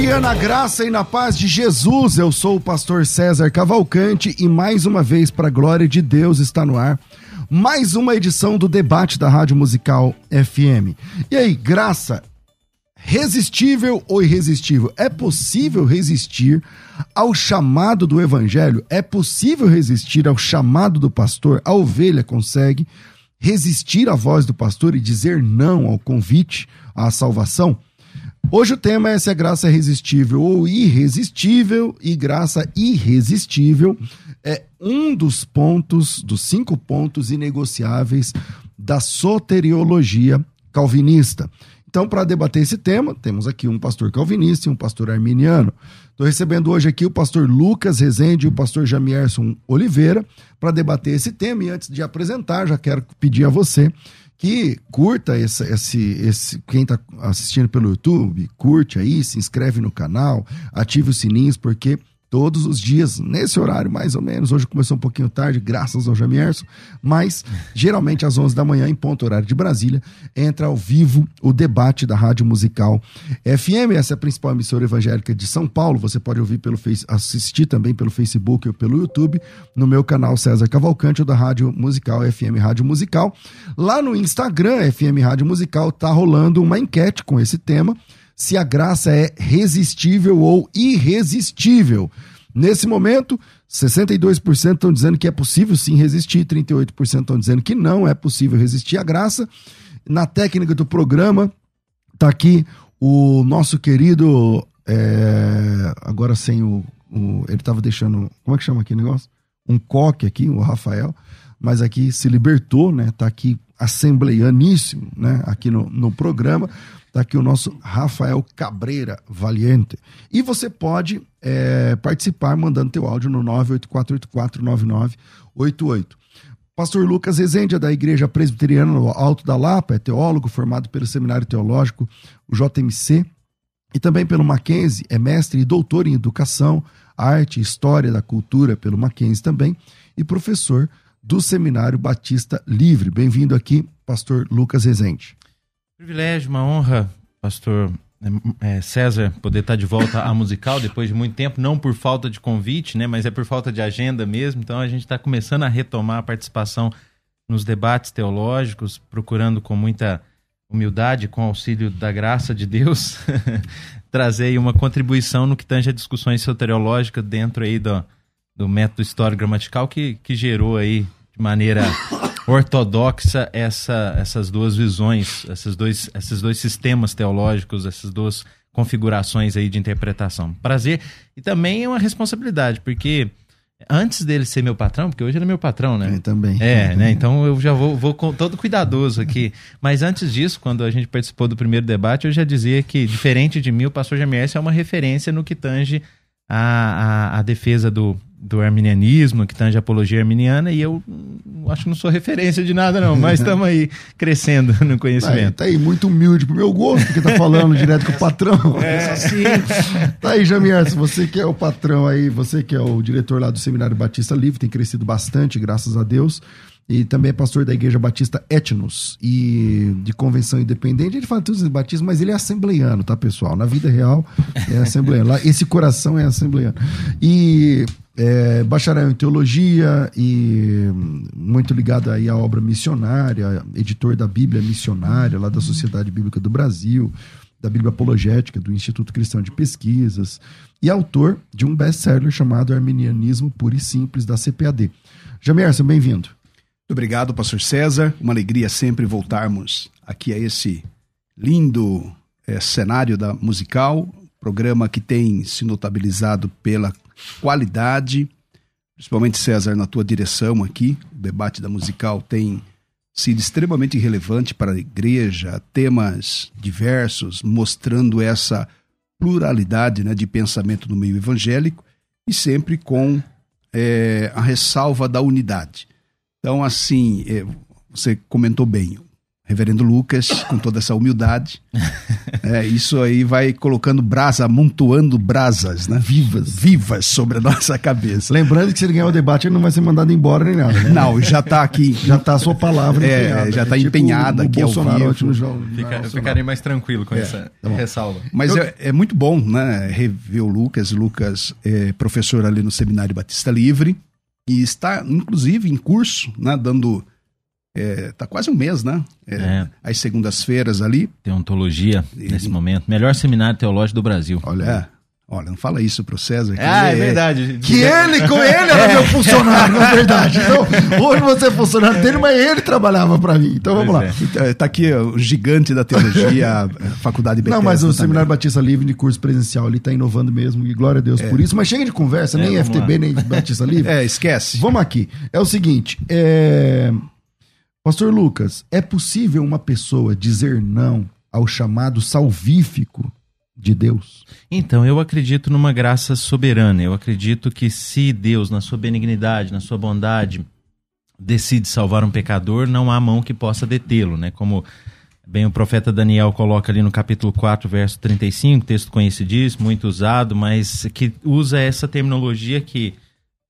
Dia na graça e na paz de Jesus. Eu sou o pastor César Cavalcante e mais uma vez, para a glória de Deus, está no ar mais uma edição do debate da Rádio Musical FM. E aí, graça, resistível ou irresistível? É possível resistir ao chamado do evangelho? É possível resistir ao chamado do pastor? A ovelha consegue resistir à voz do pastor e dizer não ao convite à salvação? Hoje o tema é se a graça é resistível ou irresistível, e graça irresistível é um dos pontos, dos cinco pontos inegociáveis da soteriologia calvinista. Então, para debater esse tema, temos aqui um pastor calvinista e um pastor arminiano. Estou recebendo hoje aqui o pastor Lucas Rezende e o pastor Jamierson Oliveira para debater esse tema. E antes de apresentar, já quero pedir a você que curta esse, esse, esse quem está assistindo pelo YouTube, curte aí, se inscreve no canal, ative os sininhos, porque todos os dias, nesse horário mais ou menos. Hoje começou um pouquinho tarde, graças ao Jamierson, mas geralmente às 11 da manhã, em ponto horário de Brasília, entra ao vivo o debate da Rádio Musical FM. Essa é a principal emissora evangélica de São Paulo. Você pode ouvir pelo assistir também pelo Facebook ou pelo YouTube, no meu canal César Cavalcante, ou da Rádio Musical FM Rádio Musical. Lá no Instagram, FM Rádio Musical, tá rolando uma enquete com esse tema se a graça é resistível ou irresistível. Nesse momento, 62% estão dizendo que é possível sim resistir, 38% estão dizendo que não é possível resistir à graça. Na técnica do programa, está aqui o nosso querido. É, agora sem o, o ele estava deixando. Como é que chama aqui o negócio? Um coque aqui, o Rafael, mas aqui se libertou, né? Está aqui assembleianíssimo, né? Aqui no, no programa. Está aqui o nosso Rafael Cabreira Valiente. E você pode é, participar mandando teu áudio no 984849988. Pastor Lucas Rezende é da Igreja Presbiteriana no Alto da Lapa, é teólogo formado pelo Seminário Teológico, o JMC, e também pelo Mackenzie, é mestre e doutor em Educação, Arte e História da Cultura pelo Mackenzie também, e professor do Seminário Batista Livre. Bem-vindo aqui, pastor Lucas Rezende. Privilégio, uma honra, pastor é, César, poder estar de volta à musical depois de muito tempo, não por falta de convite, né, mas é por falta de agenda mesmo. Então a gente está começando a retomar a participação nos debates teológicos, procurando com muita humildade, com auxílio da graça de Deus, trazer uma contribuição no que tange a discussões soteriológicas dentro aí do, do método histórico-gramatical que, que gerou aí de maneira ortodoxa essa, essas duas visões, esses dois, esses dois sistemas teológicos, essas duas configurações aí de interpretação. Prazer e também é uma responsabilidade, porque antes dele ser meu patrão, porque hoje ele é meu patrão, né? Eu também. É, eu né? também. Então eu já vou, vou com todo cuidadoso aqui. Mas antes disso, quando a gente participou do primeiro debate, eu já dizia que, diferente de mim, o pastor Jamiers é uma referência no que tange a, a, a defesa do, do arminianismo, que tange a apologia arminiana, e eu acho que não sou referência de nada, não, mas estamos aí crescendo no conhecimento. Tá aí, muito humilde pro meu gosto, porque tá falando direto com o patrão. É assim. Tá aí, Jamier, se você que é o patrão aí, você que é o diretor lá do Seminário Batista Livre, tem crescido bastante, graças a Deus. E também é pastor da Igreja Batista Etnos e de convenção independente. Ele fala tudo de batismo, mas ele é assembleiano, tá, pessoal? Na vida real é assembleiano. Lá, esse coração é assembleiano. E é, bacharel em teologia e muito ligado aí à obra missionária, editor da Bíblia Missionária, lá da Sociedade Bíblica do Brasil, da Bíblia Apologética, do Instituto Cristão de Pesquisas, e autor de um best-seller chamado Arminianismo Puro e Simples, da CPAD. Jamerson, bem-vindo. Muito obrigado, pastor César. Uma alegria sempre voltarmos aqui a esse lindo é, cenário da musical, programa que tem se notabilizado pela qualidade, principalmente César na tua direção aqui. O debate da musical tem sido extremamente relevante para a igreja, temas diversos, mostrando essa pluralidade né, de pensamento no meio evangélico e sempre com é, a ressalva da unidade. Então, assim, é, você comentou bem, Reverendo Lucas, com toda essa humildade. É, isso aí vai colocando brasa, amontoando brasas, né? Vivas. Vivas sobre a nossa cabeça. Lembrando que se ele ganhar o debate, ele não vai ser mandado embora nem nada. Né? Não, já está aqui. já está a sua palavra é, empenhada. Já está é tipo empenhada aqui Bolsonaro ao vivo. Jogo, Fica, eu ficarei mais tranquilo com é, essa tá ressalva. Mas eu... é, é, muito bom, né? Rever o Lucas. Lucas é professor ali no Seminário Batista Livre e está, inclusive, em curso, né? Dando é, tá quase um mês, né? É, é. As segundas-feiras ali. Teontologia, e... nesse momento. Melhor seminário teológico do Brasil. Olha, é. Olha, não fala isso pro César. Que ah, é, verdade. Que ele, com ele era meu funcionário, na verdade. Então, hoje você é funcionário dele, mas ele trabalhava para mim. Então vamos pois lá. Então, tá aqui o gigante da teologia, a Faculdade Bethesda. Não, mas o também. Seminário Batista Livre de curso presencial, ele tá inovando mesmo, e glória a Deus por isso. Mas chega de conversa, nem FTB, lá. nem Batista Livre. É, esquece. Vamos aqui. É o seguinte, é... Pastor Lucas, é possível uma pessoa dizer não ao chamado salvífico de Deus? Então, eu acredito numa graça soberana. Eu acredito que se Deus, na sua benignidade, na sua bondade, decide salvar um pecador, não há mão que possa detê-lo, né? Como bem o profeta Daniel coloca ali no capítulo 4, verso 35, texto conhecidíssimo, muito usado, mas que usa essa terminologia que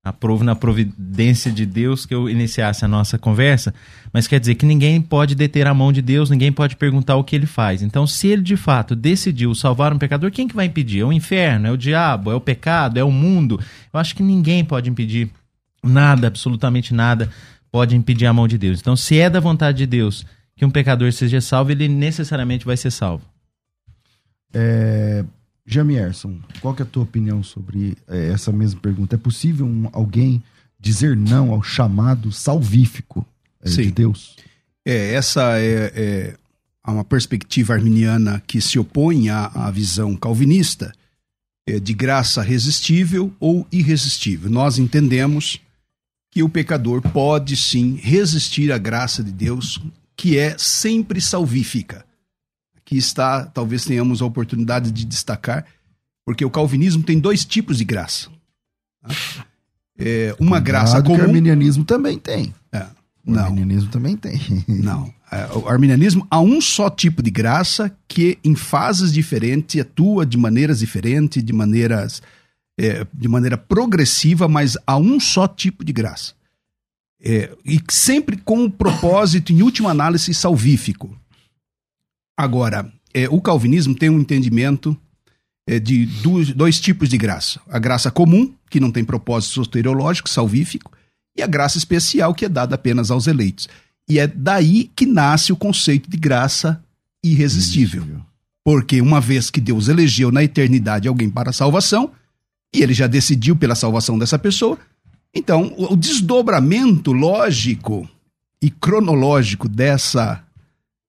aprovo na providência de Deus que eu iniciasse a nossa conversa, mas quer dizer que ninguém pode deter a mão de Deus, ninguém pode perguntar o que ele faz. Então, se ele de fato decidiu salvar um pecador, quem que vai impedir? É o inferno, é o diabo, é o pecado, é o mundo? Eu acho que ninguém pode impedir nada, absolutamente nada pode impedir a mão de Deus. Então, se é da vontade de Deus que um pecador seja salvo, ele necessariamente vai ser salvo. É, Jamierson, qual que é a tua opinião sobre é, essa mesma pergunta? É possível um, alguém dizer não ao chamado salvífico é, de Deus? É, essa é, é, uma perspectiva arminiana que se opõe à, à visão calvinista é, de graça resistível ou irresistível. Nós entendemos que o pecador pode sim resistir à graça de Deus, que é sempre salvífica que está, talvez tenhamos a oportunidade de destacar, porque o calvinismo tem dois tipos de graça. Tá? É, uma Cuidado graça comum. o arminianismo também tem. É, o não. arminianismo também tem. Não. É, o arminianismo há um só tipo de graça que, em fases diferentes, atua de maneiras diferentes, de maneiras é, de maneira progressiva, mas há um só tipo de graça. É, e sempre com o propósito, em última análise, salvífico. Agora, é, o calvinismo tem um entendimento é, de dois, dois tipos de graça: a graça comum, que não tem propósito soteriológico, salvífico, e a graça especial, que é dada apenas aos eleitos. E é daí que nasce o conceito de graça irresistível. Porque uma vez que Deus elegeu na eternidade alguém para a salvação, e ele já decidiu pela salvação dessa pessoa, então o desdobramento lógico e cronológico dessa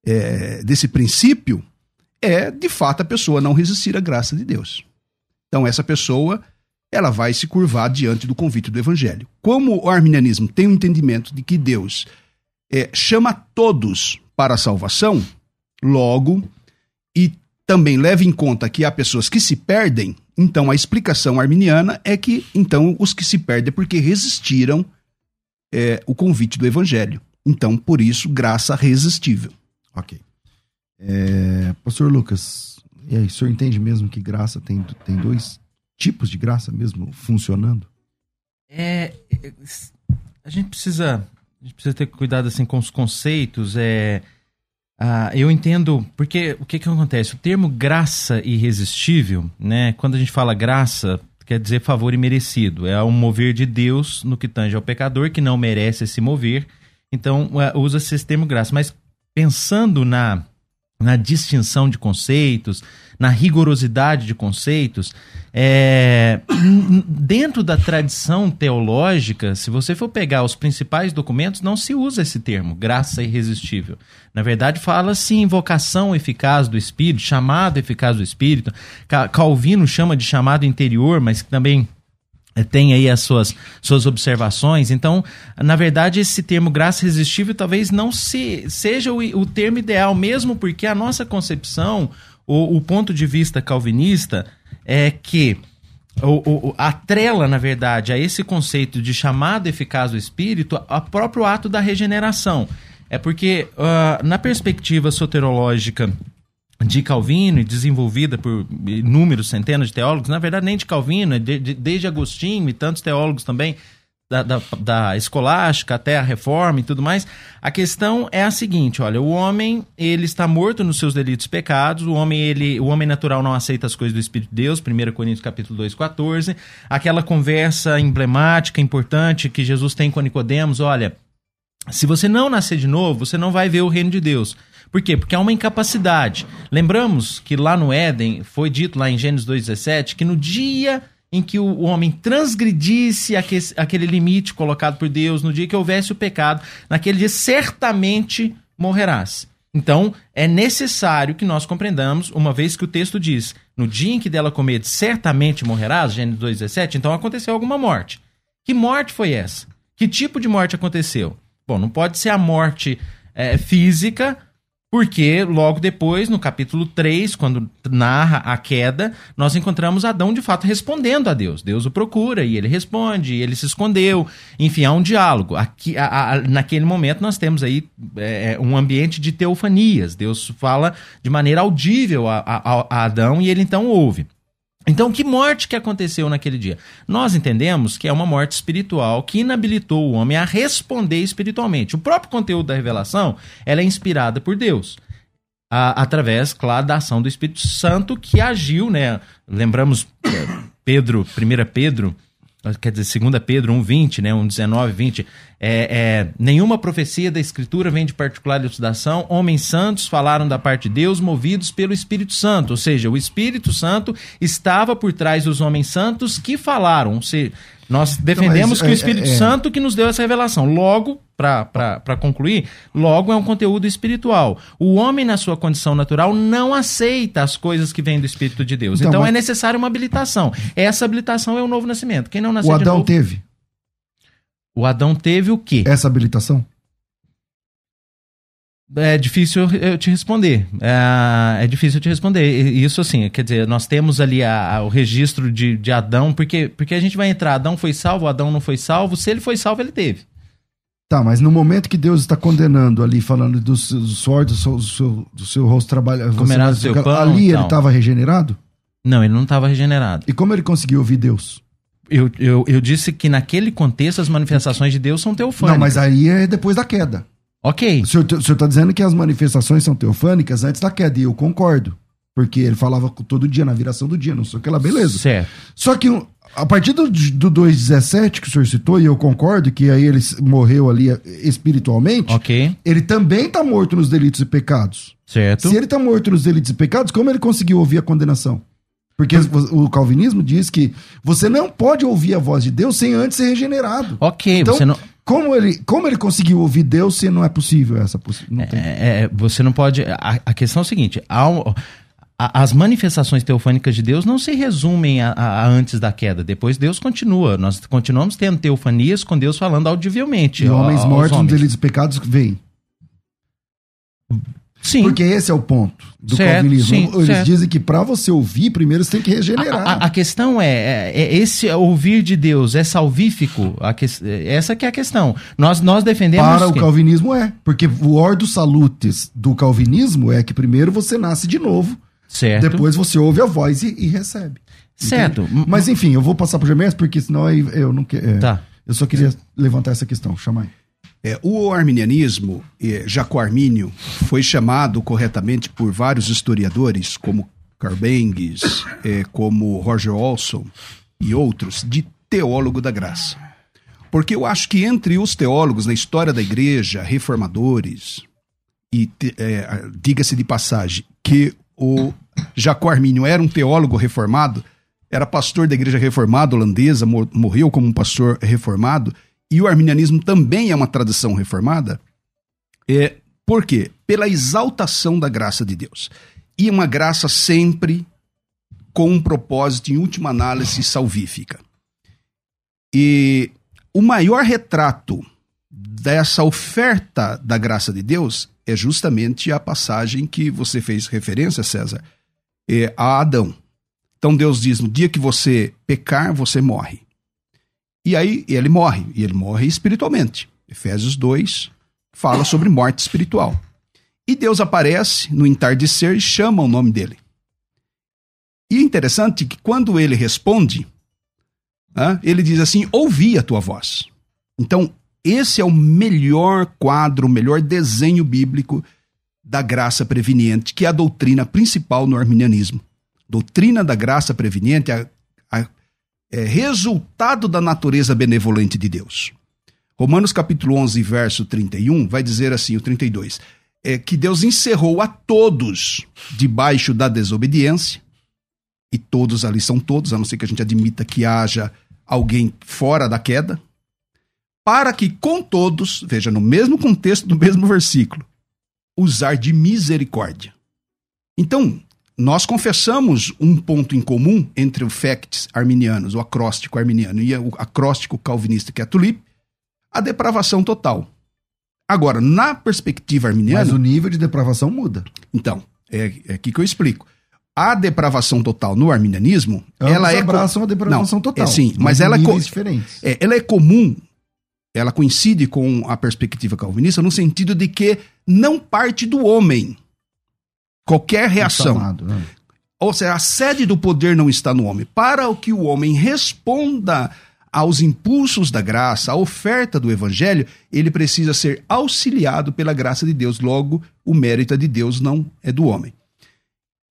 é, desse princípio é, de fato, a pessoa não resistir à graça de Deus. Então, essa pessoa ela vai se curvar diante do convite do Evangelho. Como o arminianismo tem o um entendimento de que Deus é, chama todos para a salvação, logo, e também leva em conta que há pessoas que se perdem, então a explicação arminiana é que então os que se perdem é porque resistiram é, o convite do evangelho. Então, por isso, graça resistível. Ok. É, Pastor Lucas, e aí, o senhor entende mesmo que graça tem, tem dois tipos de graça mesmo funcionando? É, é, a gente precisa, a gente precisa ter cuidado assim com os conceitos. É, ah, eu entendo porque o que que acontece? O termo graça irresistível, né? Quando a gente fala graça, quer dizer favor imerecido. É um mover de Deus no que tange ao pecador que não merece se mover. Então é, usa-se esse termo graça. Mas pensando na na distinção de conceitos, na rigorosidade de conceitos. É, dentro da tradição teológica, se você for pegar os principais documentos, não se usa esse termo, graça irresistível. Na verdade, fala-se invocação eficaz do Espírito, chamado eficaz do Espírito. Calvino chama de chamado interior, mas também tem aí as suas, suas observações. Então, na verdade, esse termo graça irresistível talvez não se, seja o, o termo ideal, mesmo porque a nossa concepção, o, o ponto de vista calvinista, é que o, o, atrela, na verdade, a esse conceito de chamado eficaz do Espírito a próprio ato da regeneração. É porque, uh, na perspectiva soterológica de Calvino desenvolvida por inúmeros, centenas de teólogos, na verdade nem de Calvino, é de, de, desde Agostinho e tantos teólogos também, da, da, da, escolástica até a reforma e tudo mais, a questão é a seguinte, olha, o homem, ele está morto nos seus delitos e pecados, o homem, ele, o homem natural não aceita as coisas do Espírito de Deus, 1 Coríntios capítulo 2, 14, aquela conversa emblemática, importante que Jesus tem com Nicodemos, olha, se você não nascer de novo, você não vai ver o reino de Deus. Por quê? Porque há uma incapacidade. Lembramos que lá no Éden, foi dito lá em Gênesis 2,17, que no dia em que o homem transgredisse aquele limite colocado por Deus, no dia que houvesse o pecado, naquele dia certamente morrerás. Então, é necessário que nós compreendamos, uma vez que o texto diz, no dia em que dela comer, certamente morrerás, Gênesis 2,17, então aconteceu alguma morte. Que morte foi essa? Que tipo de morte aconteceu? Bom, não pode ser a morte é, física, porque logo depois, no capítulo 3, quando narra a queda, nós encontramos Adão de fato respondendo a Deus. Deus o procura e ele responde, e ele se escondeu. Enfim, há um diálogo. Aqui, a, a, naquele momento, nós temos aí é, um ambiente de teofanias. Deus fala de maneira audível a, a Adão e ele então ouve. Então, que morte que aconteceu naquele dia? Nós entendemos que é uma morte espiritual que inabilitou o homem a responder espiritualmente. O próprio conteúdo da revelação ela é inspirada por Deus. A, através, claro, da ação do Espírito Santo que agiu, né? Lembramos é, Pedro, 1 Pedro quer dizer, 2 Pedro 1,20, né, 1,19, 20, é, é, nenhuma profecia da Escritura vem de particular elucidação, homens santos falaram da parte de Deus, movidos pelo Espírito Santo, ou seja, o Espírito Santo estava por trás dos homens santos que falaram, ou seja, nós defendemos então, que o é, Espírito é, é, Santo que nos deu essa revelação. Logo, para concluir, logo é um conteúdo espiritual. O homem, na sua condição natural, não aceita as coisas que vêm do Espírito de Deus. Então, então mas... é necessária uma habilitação. Essa habilitação é o novo nascimento. Quem não nasceu O Adão novo... teve. O Adão teve o quê? Essa habilitação? É difícil eu te responder. É, é, difícil eu te responder. Isso assim, quer dizer, nós temos ali a, a, o registro de, de Adão, porque, porque a gente vai entrar, Adão foi salvo, Adão não foi salvo. Se ele foi salvo, ele teve. Tá, mas no momento que Deus está condenando ali, falando do, do suor do seu, do seu, do seu rosto trabalhar, Comerás seu pão, ali então. ele estava regenerado? Não, ele não estava regenerado. E como ele conseguiu ouvir Deus? Eu, eu, eu disse que naquele contexto as manifestações de Deus são teofânicas. Não, mas aí é depois da queda. Ok. O senhor, senhor tá dizendo que as manifestações são teofânicas antes da queda, e eu concordo. Porque ele falava todo dia, na viração do dia, não sei o que lá, beleza. Certo. Só que a partir do, do 2,17 que o senhor citou, e eu concordo que aí ele morreu ali eh, espiritualmente, ok ele também está morto nos delitos e pecados. Certo. Se ele está morto nos delitos e pecados, como ele conseguiu ouvir a condenação? Porque o calvinismo diz que você não pode ouvir a voz de Deus sem antes ser regenerado. Ok, então, você não. Como ele, como ele conseguiu ouvir Deus se não é possível essa possibilidade? É, é, você não pode. A, a, questão é a seguinte: a, as manifestações teofânicas de Deus não se resumem a, a, antes da queda. Depois Deus continua. Nós continuamos tendo teofanias com Deus falando audivelmente. E homens mortos, delitos e pecados vêm. Sim. Porque esse é o ponto do Certo, calvinismo. sim, Eles certo. dizem que para você ouvir, primeiro você tem que regenerar. A, a- a questão é, é, é esse ouvir de Deus é salvífico? Que- essa que é a questão. Nós, nós defendemos Para o que- calvinismo é. Porque o ordo salutis do calvinismo é que primeiro você nasce de novo, certo. depois você ouve a voz e, e recebe. certo. Entende? Mas enfim, eu vou passar pro Gemes, porque senão eu não quero. Tá. Eu só queria levantar essa questão. Chama aí. É, o arminianismo, eh, Jaco Armínio, foi chamado corretamente por vários historiadores, como Carbengues, eh, como Roger Olson e outros, de teólogo da graça. Porque eu acho que entre os teólogos na história da igreja, reformadores, e eh, diga-se de passagem, que o Jaco Armínio era um teólogo reformado, era pastor da igreja reformada holandesa, mor- morreu como um pastor reformado, e o arminianismo também é uma tradição reformada. É, por quê? Pela exaltação da graça de Deus. E uma graça sempre com um propósito, em última análise, salvífica. E o maior retrato dessa oferta da graça de Deus é justamente a passagem que você fez referência, César, é, a Adão. Então Deus diz: no dia que você pecar, você morre. E aí ele morre, e ele morre espiritualmente. Efésios 2 fala sobre morte espiritual. E Deus aparece no entardecer e chama o nome dele. E é interessante que quando ele responde, ah, ele diz assim: Ouvi a tua voz. Então, esse é o melhor quadro, o melhor desenho bíblico da graça preveniente, que é a doutrina principal no arminianismo. Doutrina da graça preveniente a- a- é resultado da natureza benevolente de Deus. Romanos capítulo 11, verso 31, vai dizer assim, o 32, é que Deus encerrou a todos debaixo da desobediência, e todos ali são todos, a não ser que a gente admita que haja alguém fora da queda, para que com todos, veja, no mesmo contexto do mesmo versículo, usar de misericórdia. Então, nós confessamos um ponto em comum entre o facts arminianos, o acróstico arminiano e o acróstico calvinista, que é a tulip, a depravação total. Agora, na perspectiva arminiana, Mas o nível de depravação muda. então, é, é aqui que eu explico. A depravação total no arminianismo, Ambos ela é abraçam a depravação Não, total. É, sim, mas ela é, diferentes. é, ela é comum, ela coincide com a perspectiva calvinista no sentido de que não parte do homem qualquer reação. Né? Ou seja, a sede do poder não está no homem. Para o que o homem responda aos impulsos da graça, à oferta do evangelho, ele precisa ser auxiliado pela graça de Deus. Logo, o mérito é de Deus, não é do homem.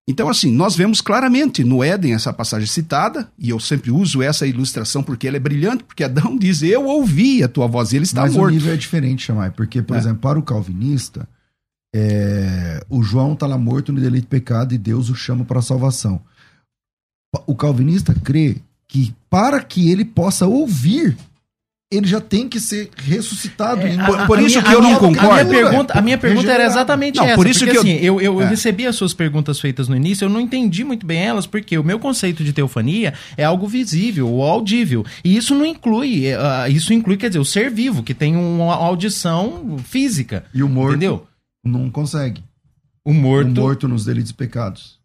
Então, assim, nós vemos claramente no Éden essa passagem citada, e eu sempre uso essa ilustração porque ela é brilhante, porque Adão diz: Eu ouvi a tua voz, e ele está Mas morto. o nível é diferente, Chamai, porque, por É. exemplo, para o calvinista, é, o João está lá morto no delito de pecado e Deus o chama para a salvação. O calvinista crê que para que ele possa ouvir, ele já tem que ser ressuscitado. em- Por- por a isso minha- que eu a não minha- concordo. A minha pergunta, a minha pergunta era exatamente Não, essa. por isso porque, que eu- assim, eu, eu, eu É. recebi as suas perguntas feitas no início, eu não entendi muito bem elas, porque o meu conceito de teofania é algo visível ou audível. E isso não inclui, eh, isso inclui, quer dizer, o ser vivo, que tem uma audição física. E o morto Entendeu? Não consegue. O morto, O morto nos delitos e pecados.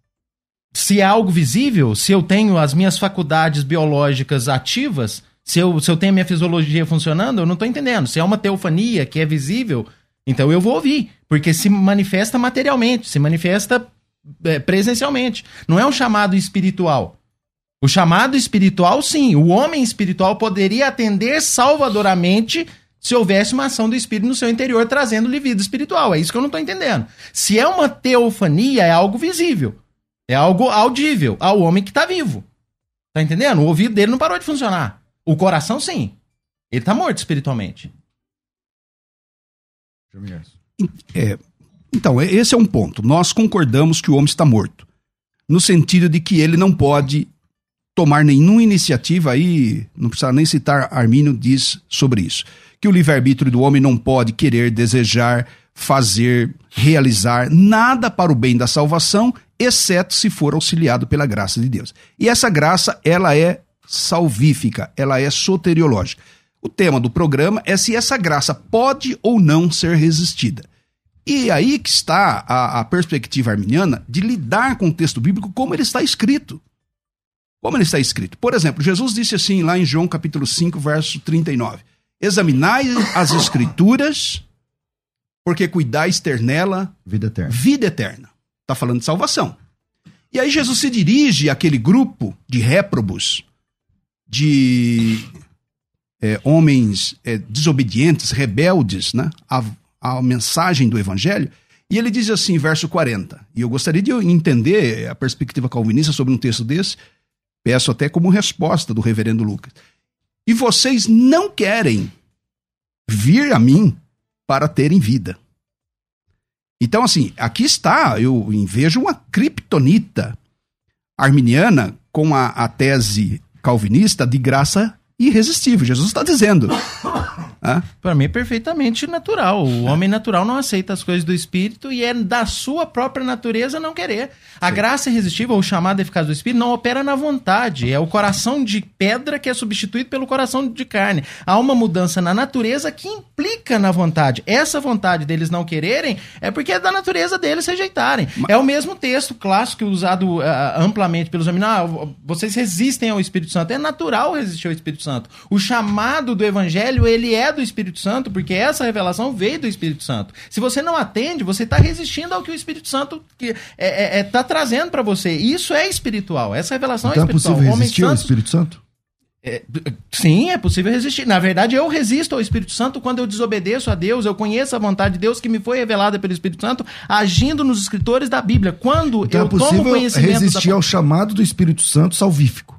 se é algo visível, se eu tenho as minhas faculdades biológicas ativas, se eu, se eu tenho a minha fisiologia funcionando, eu não tô entendendo. Se é uma teofania que é visível, então eu vou ouvir, porque se manifesta materialmente, se manifesta é, presencialmente. Não é um chamado espiritual. O chamado espiritual, sim. O homem espiritual poderia atender salvadoramente se houvesse uma ação do espírito no seu interior trazendo-lhe vida espiritual. É isso que eu não estou entendendo. Se é uma teofania, é algo visível. É algo audível ao homem que está vivo. Tá entendendo? O ouvido dele não parou de funcionar. O coração, sim. Ele tá morto espiritualmente. É, então, é- esse é um ponto. Nós concordamos que o homem está morto. No sentido de que ele não pode tomar nenhuma iniciativa, aí não precisa nem citar, Armínio diz sobre isso. Que o livre-arbítrio do homem não pode querer, desejar, fazer, realizar nada para o bem da salvação, exceto se for auxiliado pela graça de Deus. E essa graça, ela é salvífica, ela é soteriológica. O tema do programa é se essa graça pode ou não ser resistida. E aí que está a, a perspectiva arminiana de lidar com o texto bíblico como ele está escrito. Como ele está escrito. Por exemplo, Jesus disse assim lá em João capítulo 5, verso 39. Examinai as escrituras, porque cuidais ter nela Vida eterna. vida eterna. Está falando de salvação. E aí Jesus se dirige àquele grupo de réprobos, de é, homens é, desobedientes, rebeldes, né, à, à mensagem do evangelho, e ele diz assim, verso 40, e eu gostaria de entender a perspectiva calvinista sobre um texto desse, peço até como resposta do reverendo Lucas. E vocês não querem vir a mim para terem vida. Então, assim, aqui está, eu vejo uma criptonita arminiana com a, a tese calvinista de graça irresistível. Jesus está dizendo. Para mim é perfeitamente natural. O homem natural não aceita as coisas do espírito e é da sua própria natureza não querer. A graça irresistível, ou chamada eficaz do espírito, não opera na vontade. É o coração de pedra que é substituído pelo coração de carne. Há uma mudança na natureza que implica na vontade. Essa vontade deles não quererem é porque é da natureza deles rejeitarem. É o mesmo texto clássico usado ah, amplamente pelos homens. Ah, vocês resistem ao Espírito Santo. É natural resistir ao Espírito Santo. O chamado do evangelho, ele é do Espírito Santo, porque essa revelação veio do Espírito Santo. Se você não atende, você está resistindo ao que o Espírito Santo está é, é, tá trazendo para você. Isso é espiritual. Essa revelação Então é é espiritual. possível Homens resistir ao santos- Espírito Santo? é, sim, é possível resistir. Na verdade, eu resisto ao Espírito Santo quando eu desobedeço a Deus, eu conheço a vontade de Deus que me foi revelada pelo Espírito Santo, agindo nos escritores da Bíblia. Quando Então eu é tomo possível conhecimento resistir da... ao chamado do Espírito Santo salvífico.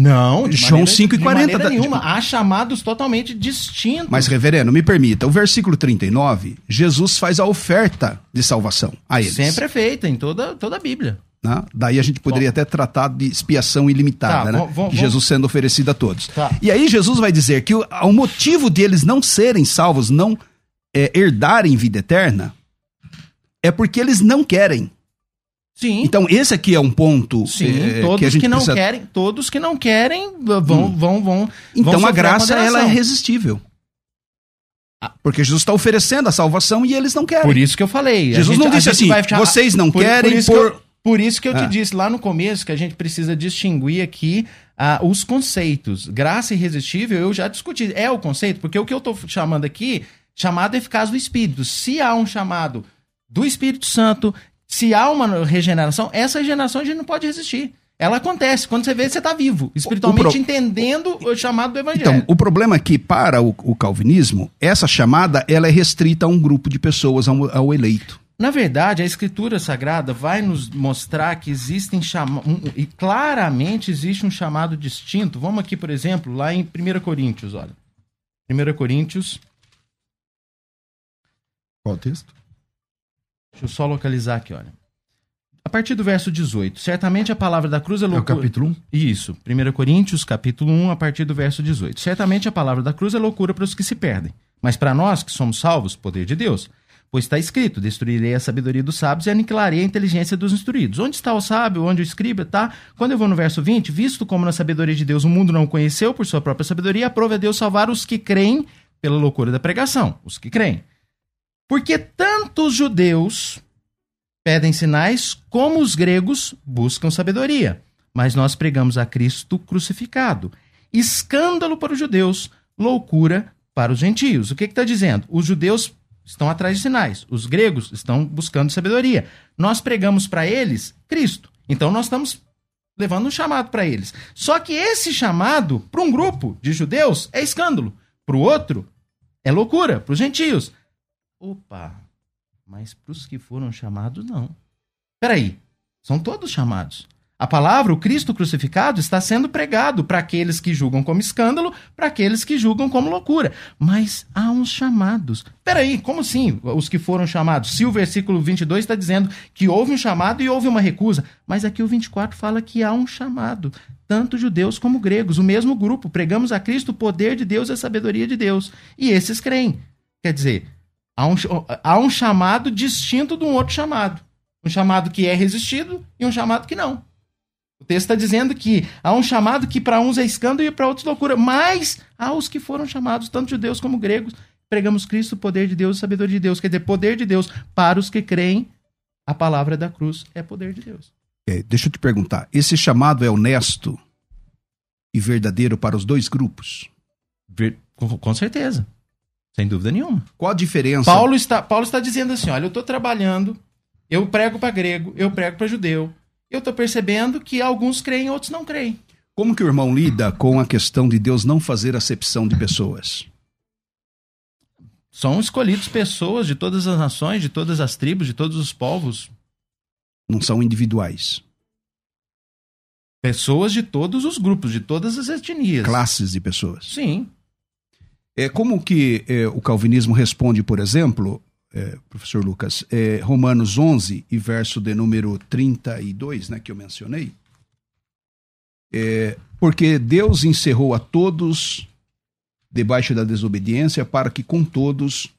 Não, de João maneira, 5 e de 40 maneira da- nenhuma. Há chamados totalmente distintos. Mas, reverendo, me permita, o versículo 39, Jesus faz a oferta de salvação a eles. Sempre é feita em toda, toda a Bíblia. né? Daí a gente poderia até tratar de expiação ilimitada, Tá, né? vamos- vamos- de Jesus sendo oferecido a todos. Tá. E aí Jesus vai dizer que o, o motivo deles não serem salvos, não é, herdarem vida eterna, é porque eles não querem. Sim. Então esse aqui é um ponto Sim, é, todos que a que, gente não precisa... querem, todos que não querem vão vão vão Então vão a graça ela é condenação. resistível. Porque Jesus está oferecendo a salvação e eles não querem. Por isso que eu falei. a Jesus gente- não a disse assim, vai vocês não querem isso por- que eu, por isso que eu Ah. te disse lá no começo que a gente precisa distinguir aqui ah, os conceitos. Graça irresistível eu já discuti. É o conceito, porque o que eu estou chamando aqui, chamado eficaz do Espírito. Se há um chamado do Espírito Santo, se há uma regeneração, essa regeneração a gente não pode resistir. Ela acontece. Quando você vê, você está vivo, espiritualmente pro- entendendo o chamado do Evangelho. Então, o problema é que para o, o calvinismo, essa chamada ela é restrita a um grupo de pessoas, ao, ao eleito. Na verdade, a Escritura Sagrada vai nos mostrar que existem chamados. e claramente existe um chamado distinto. Vamos aqui, por exemplo, lá em 1 Coríntios, olha. 1 Coríntios, Qual o texto? Deixa eu só localizar aqui, olha. A partir do verso 18. Certamente a palavra da cruz é É o loucura. capítulo 1? Isso, 1 Coríntios, capítulo 1, a partir do verso 18. Certamente a palavra da cruz é loucura para os que se perdem, mas para nós que somos salvos, poder de Deus. Pois está escrito: Destruirei a sabedoria dos sábios e aniquilarei a inteligência dos instruídos. Onde está o sábio? Onde o escriba? Tá? Quando eu vou no verso 20, visto como na sabedoria de Deus o mundo não o conheceu por sua própria sabedoria, aprove a Deus salvar os que creem pela loucura da pregação. Os que creem. Porque tanto os judeus pedem sinais, como os gregos buscam sabedoria. Mas nós pregamos a Cristo crucificado. Escândalo para os judeus, loucura para os gentios. O que está dizendo? Os judeus estão atrás de sinais, os gregos estão buscando sabedoria. Nós pregamos para eles Cristo. Então nós estamos levando um chamado para eles. Só que esse chamado, para um grupo de judeus, é escândalo. Para o outro, é loucura, para os gentios. Opa, mas para os que foram chamados, não. Peraí, são todos chamados. A palavra, o Cristo crucificado, está sendo pregado para aqueles que julgam como escândalo, para aqueles que julgam como loucura. Mas há uns chamados. Peraí, como assim os que foram chamados? Se o versículo 22 está dizendo que houve um chamado e houve uma recusa, mas aqui o 24 fala que há um chamado, tanto judeus como gregos, o mesmo grupo. Pregamos a Cristo o poder de Deus e a sabedoria de Deus. E esses creem. Quer dizer, há um, há um chamado distinto de um outro chamado. Um chamado que é resistido e um chamado que não. O texto está dizendo que há um chamado que para uns é escândalo e para outros loucura, mas há os que foram chamados, tanto judeus como gregos, pregamos Cristo, poder de Deus, sabedoria de Deus. Quer dizer, poder de Deus para os que creem, a palavra da cruz é poder de Deus. É, deixa eu te perguntar, esse chamado é honesto e verdadeiro para os dois grupos? Ver- Com, com certeza. Sem dúvida nenhuma. Qual a diferença? Paulo está, Paulo está dizendo assim: olha, eu estou trabalhando, eu prego para grego, eu prego para judeu. Eu estou percebendo que alguns creem, outros não creem. Como que o irmão lida com a questão de Deus não fazer acepção de pessoas? São escolhidos pessoas de todas as nações, de todas as tribos, de todos os povos. Não são individuais, Pessoas de todos os grupos, de todas as etnias. classes de pessoas. Sim. É como que é, o calvinismo responde, por exemplo, é, professor Lucas, é, Romanos 11 e verso de número 32, né, que eu mencionei. É, porque Deus encerrou a todos debaixo da desobediência para que com todos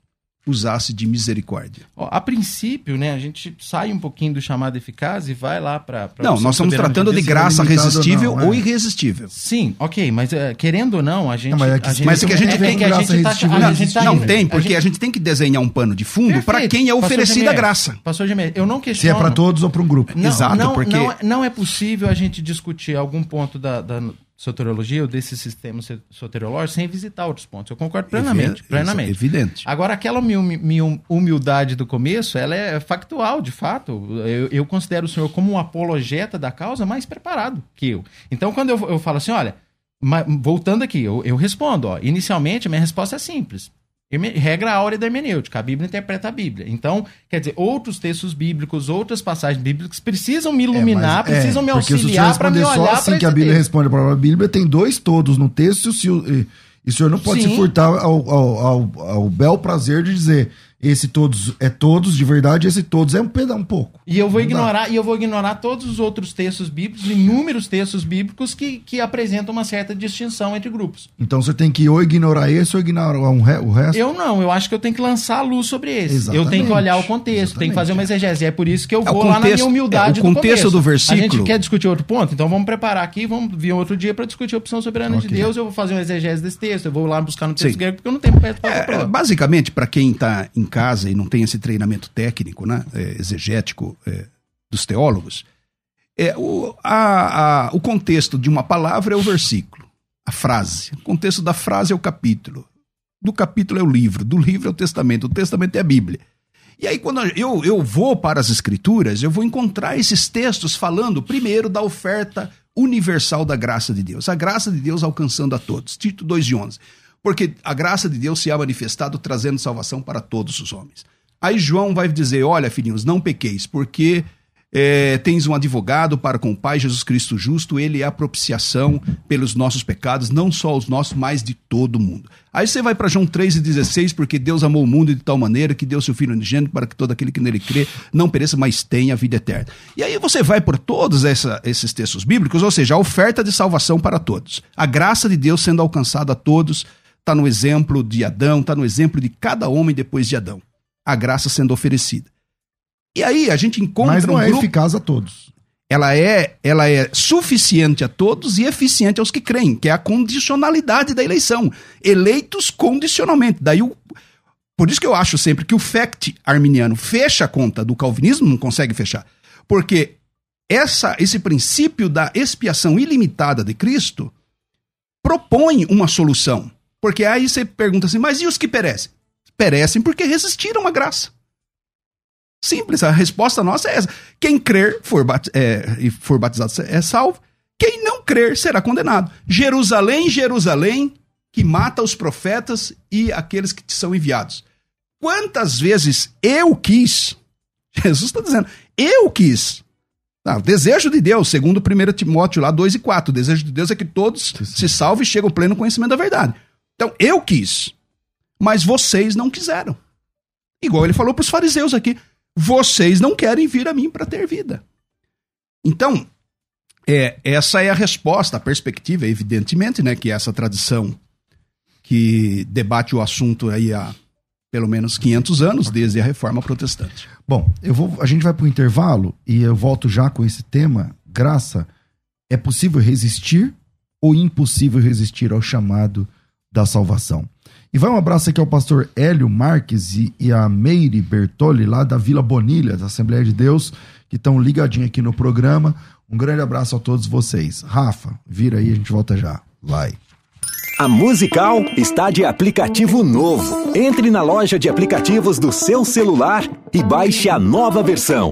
usasse de misericórdia. Ó, a princípio, né, a gente sai um pouquinho do chamado eficaz e vai lá para. Não, nós estamos tratando de Deus, graça ilimitado ou resistível não, é. ou irresistível. Sim, ok, mas eh, querendo ou não, a gente. Não, mas é que- a gente, mas é que a gente graça tá- irresistível, a Não, gente tá não tem, a porque gente- a gente tem que desenhar um pano de fundo para quem é Pastor oferecida a graça. Pastor Gemer, eu não Se questiono. é para todos ou para um grupo. Não, Exato, não, porque- não, é- não é possível a gente discutir algum ponto da, da soteriologia ou desse sistema so- soteriológico sem visitar outros pontos. Eu concordo plenamente. Plenamente. Evidente. Agora, aquela humildade do começo, ela é factual, de fato. Eu, eu considero o senhor como um apologeta da causa mais preparado que eu. Então, quando eu, eu falo assim, olha, voltando aqui, eu, eu respondo, ó, inicialmente a minha resposta é simples. Regra áurea da hermenêutica, a Bíblia interpreta a Bíblia. Então, quer dizer, outros textos bíblicos, outras passagens bíblicas precisam me iluminar, É, precisam me o senhor auxiliar para me responder olhar só assim que a Bíblia texto. responde a palavra Bíblia, tem dois todos no texto e o senhor, e, e o senhor não pode Sim. se furtar ao, ao, ao, ao bel prazer de dizer esse todos é todos de verdade, esse todos é um pedaço um pouco. E eu vou Não dá. ignorar, e eu vou ignorar todos os outros textos bíblicos, inúmeros textos bíblicos que, que apresentam uma certa distinção entre grupos. Então você tem que ou ignorar esse ou ignorar um re- o resto. Eu não, eu acho que eu tenho que lançar a luz sobre esse. Eu tenho que Exatamente, olhar o contexto, tenho que fazer uma exegese. É por isso que eu É, vou lá na contexto- minha humildade é, o contexto do, do começo. A versículo- gente quer discutir outro ponto? Então vamos preparar aqui, vamos vir outro dia para discutir a opção soberana de Ok. Deus. Eu vou fazer uma exegese desse texto, eu vou lá buscar no texto Sim. grego, porque eu não tenho perto para É, basicamente, para quem está em casa e não tem esse treinamento técnico, né, é, exegético é, dos teólogos, é, o, a- a- o contexto de uma palavra é o versículo, a frase. O contexto da frase é o capítulo. Do capítulo é o livro, do livro é o testamento, o testamento é a Bíblia. E aí, quando eu, eu vou para as escrituras, eu vou encontrar esses textos falando, primeiro, da oferta universal da graça de Deus. A graça de Deus alcançando a todos. Tito 2 e 11. Porque a graça de Deus se há manifestado trazendo salvação para todos os homens. Aí João vai dizer, olha filhinhos, não pequeis, porque é, tens um advogado para com o Pai, Jesus Cristo justo, ele é a propiciação pelos nossos pecados, não só os nossos, mas de todo mundo. Aí você vai para João 3,16, porque Deus amou o mundo de tal maneira que deu seu Filho unigênito para que todo aquele que nele crê não pereça, mas tenha a vida eterna. E aí você vai por todos essa- esses textos bíblicos, ou seja, a oferta de salvação para todos. A graça de Deus sendo alcançada a todos, está no exemplo de Adão, está no exemplo de cada homem depois de Adão. A graça sendo oferecida. E aí a gente encontra Mas não um é grupo eficaz a todos. ela é, ela é suficiente a todos e eficiente aos que creem, que é a condicionalidade da eleição. Eleitos condicionalmente. Daí o, por isso que eu acho sempre que o fact arminiano fecha a conta do calvinismo, não consegue fechar. Porque essa, esse princípio da expiação ilimitada de Cristo propõe uma solução. Porque aí você pergunta assim, mas e os que perecem? Perecem porque resistiram à graça. Simples, a resposta nossa é essa. Quem crer for bat- é, e for batizado é salvo. Quem não crer será condenado. Jerusalém, Jerusalém, que mata os profetas e aqueles que te são enviados. Quantas vezes eu quis, Jesus está dizendo, eu quis. Ah, o desejo de Deus, segundo 1 Timóteo lá 2 e 4, o desejo de Deus é que todos se salvem e cheguem ao pleno conhecimento da verdade. Então, eu quis, mas vocês não quiseram. Igual ele falou para os fariseus aqui, vocês não querem vir a mim para ter vida. Então, é, essa é a resposta, a perspectiva, evidentemente, né, que essa tradição que debate o assunto aí há pelo menos 500 anos, desde a reforma protestante. Bom, eu vou, a gente vai para o intervalo e eu volto já com esse tema. Graça, é possível resistir ou impossível resistir ao chamado da salvação? E vai um abraço aqui ao pastor Hélio Marques e, e a Meire Bertoli, lá da Vila Bonilha, da Assembleia de Deus, que estão ligadinhos aqui no programa. Um grande abraço a todos vocês. Rafa, vira aí, a gente volta já. Vai. A Musical está de aplicativo novo. Entre na loja de aplicativos do seu celular e baixe a nova versão.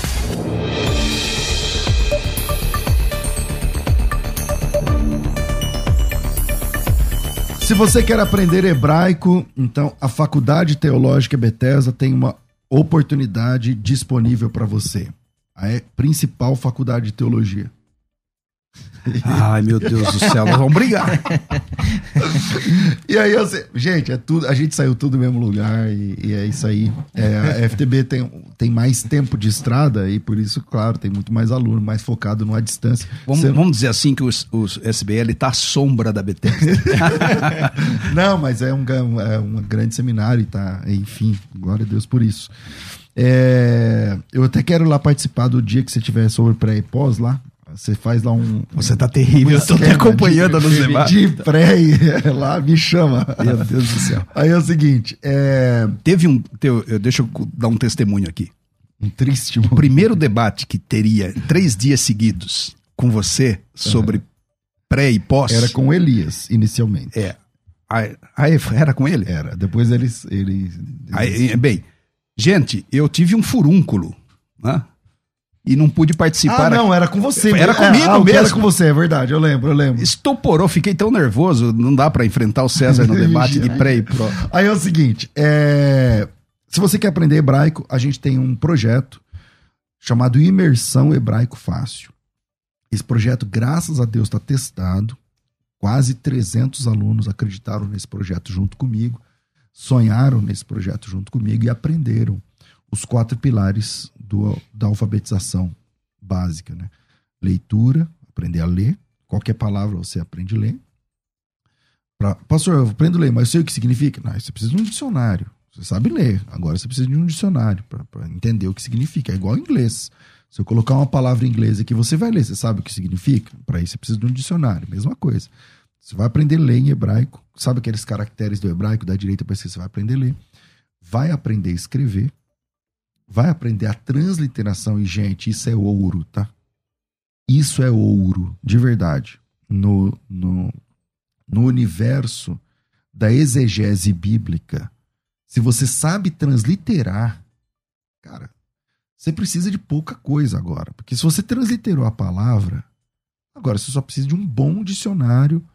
Se você quer aprender hebraico, então a Faculdade Teológica Bethesda tem uma oportunidade disponível para você. A é- principal faculdade de teologia. Ai, meu Deus do céu, nós vamos brigar. E aí, sei- gente, é tudo, a gente saiu tudo do mesmo lugar e, e é isso aí. É, a FTB tem, tem mais tempo de estrada e por isso, claro, tem muito mais aluno, mais focado numa distância. Vamos, Você- vamos dizer assim que os SBL tá à sombra da Bethesda. Não, mas é um, ga- é um grande seminário e tá, enfim, glória a Deus por isso. É, eu até quero lá participar do dia que você tiver sobre pré e pós lá. Você faz lá um. Você tá terrível, eu tô te acompanhando de, nos debates. De pré e lá, me chama. Meu Deus do céu. Aí é o seguinte, é. Teve um. teu- eu- deixa eu dar um testemunho aqui. Um triste O primeiro debate que teria três dias seguidos com você sobre pré e pós. Era com Elias, inicialmente. É. Aí, era com ele? Era. Depois eles. eles, Aí, bem, gente, eu tive um furúnculo, né? E não pude Ah, participar. não, era com você. Era comigo ah, o que Era mesmo. com você, é verdade, eu lembro, eu lembro. Estoporou, fiquei tão nervoso, não dá pra enfrentar o César no debate de pré e pró. Aí é o seguinte, é, se você quer aprender hebraico, a gente tem um projeto chamado Imersão Hebraico Fácil. Esse projeto, graças a Deus, está testado. Quase 300 alunos acreditaram nesse projeto junto comigo, sonharam nesse projeto junto comigo e aprenderam os quatro pilares do- da alfabetização básica, né? Leitura, aprender a ler. Qualquer palavra você aprende a ler. Pra, Pastor, eu aprendo a ler, mas eu sei o que significa? Não, você precisa de um dicionário. Você sabe ler. Agora você precisa de um dicionário para entender o que significa. É igual inglês. Se eu colocar uma palavra em inglês aqui, você vai ler. Você sabe o que significa? Para isso você precisa de um dicionário. Mesma coisa. Você vai aprender a ler em hebraico. Sabe aqueles caracteres do hebraico, da direita para esquerda? Você vai aprender a ler. Vai aprender a escrever. Vai aprender a transliteração. E, gente, isso é ouro, tá? Isso é ouro, de verdade. No, no, no universo da exegese bíblica, se você sabe transliterar, cara, você precisa de pouca coisa agora. Porque se você transliterou a palavra, agora você só precisa de um bom dicionário,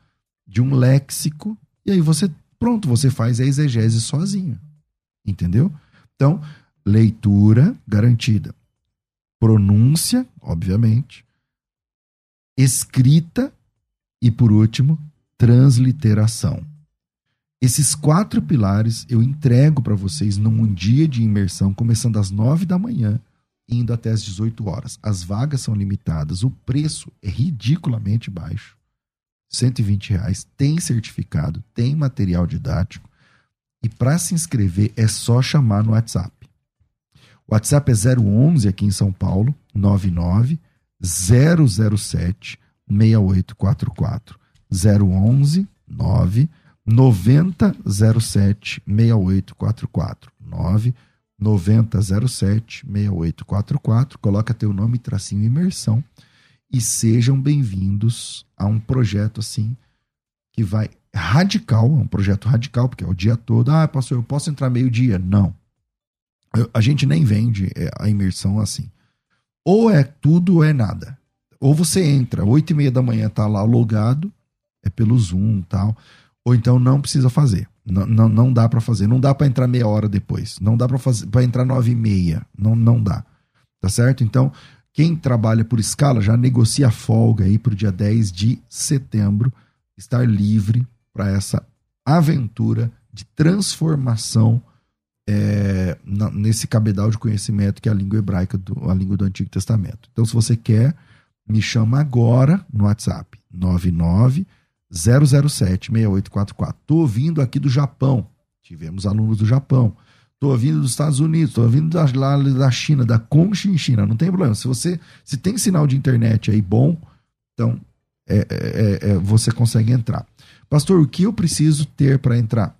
de um léxico, e aí você, pronto, você faz a exegese sozinho. Entendeu? Então, leitura garantida. Pronúncia, obviamente. Escrita e, por último, transliteração. Esses quatro pilares eu entrego para vocês num dia de imersão, começando às nove da manhã, indo até às 18 horas. As vagas são limitadas, o preço é ridiculamente baixo. 120 reais, tem certificado, tem material didático. E para se inscrever é só chamar no WhatsApp. O WhatsApp é 011 aqui em São Paulo, 99 007 6844. 011 9 90 07 6844. 9 90 07 6844. Coloca teu nome, tracinho imersão e sejam bem-vindos a um projeto assim que vai radical, é um projeto radical, porque é o dia todo. Ah, pastor, eu posso entrar meio-dia? Não. A gente nem vende é, a imersão assim. Ou é tudo ou é nada. Ou você entra, oito e meia da manhã tá lá logado, é pelo Zoom tal. Ou então não precisa fazer. Não, não, não dá para fazer. Não dá para entrar meia hora depois. Não dá para entrar nove e meia. Não, não dá. Tá certo? Então, quem trabalha por escala já negocia a folga aí para o dia 10 de setembro estar livre para essa aventura de transformação é, na, nesse cabedal de conhecimento que é a língua hebraica, do, a língua do Antigo Testamento. Então, se você quer, me chama agora no WhatsApp, 99 007 6844. Estou ouvindo aqui do Japão. Tivemos alunos do Japão. Estou ouvindo dos Estados Unidos, estou ouvindo da, lá da China, da Kongshin China. Não tem problema. Se você se tem sinal de internet aí bom, então é, é, é, é você consegue entrar. Pastor, o que eu preciso ter para entrar?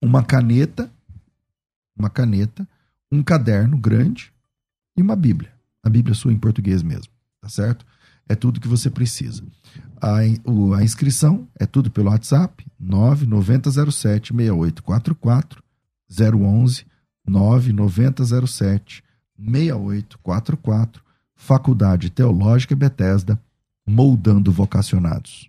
Uma caneta, uma caneta, um caderno grande e uma Bíblia. A Bíblia sua em português mesmo, tá certo? É tudo que você precisa. A, o, a inscrição é tudo pelo WhatsApp, 99007 6844 011 99007 6844 Faculdade Teológica Bethesda, moldando vocacionados.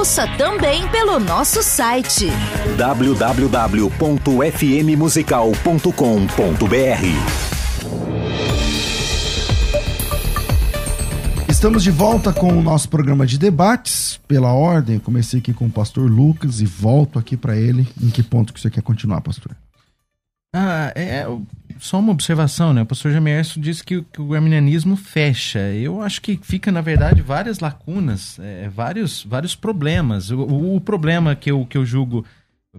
Ouça também pelo nosso site www.fmmusical.com.br. Estamos de volta com o nosso programa de debates. Pela ordem, eu comecei aqui com o pastor Lucas e volto aqui para ele. Em que ponto que você quer continuar, pastor? Ah, é, é só uma observação, né? O pastor Jamierso disse que, que, o arminianismo fecha. Eu acho que fica, na verdade, várias lacunas, é, vários, vários problemas. O, o, o, problema que eu, que eu julgo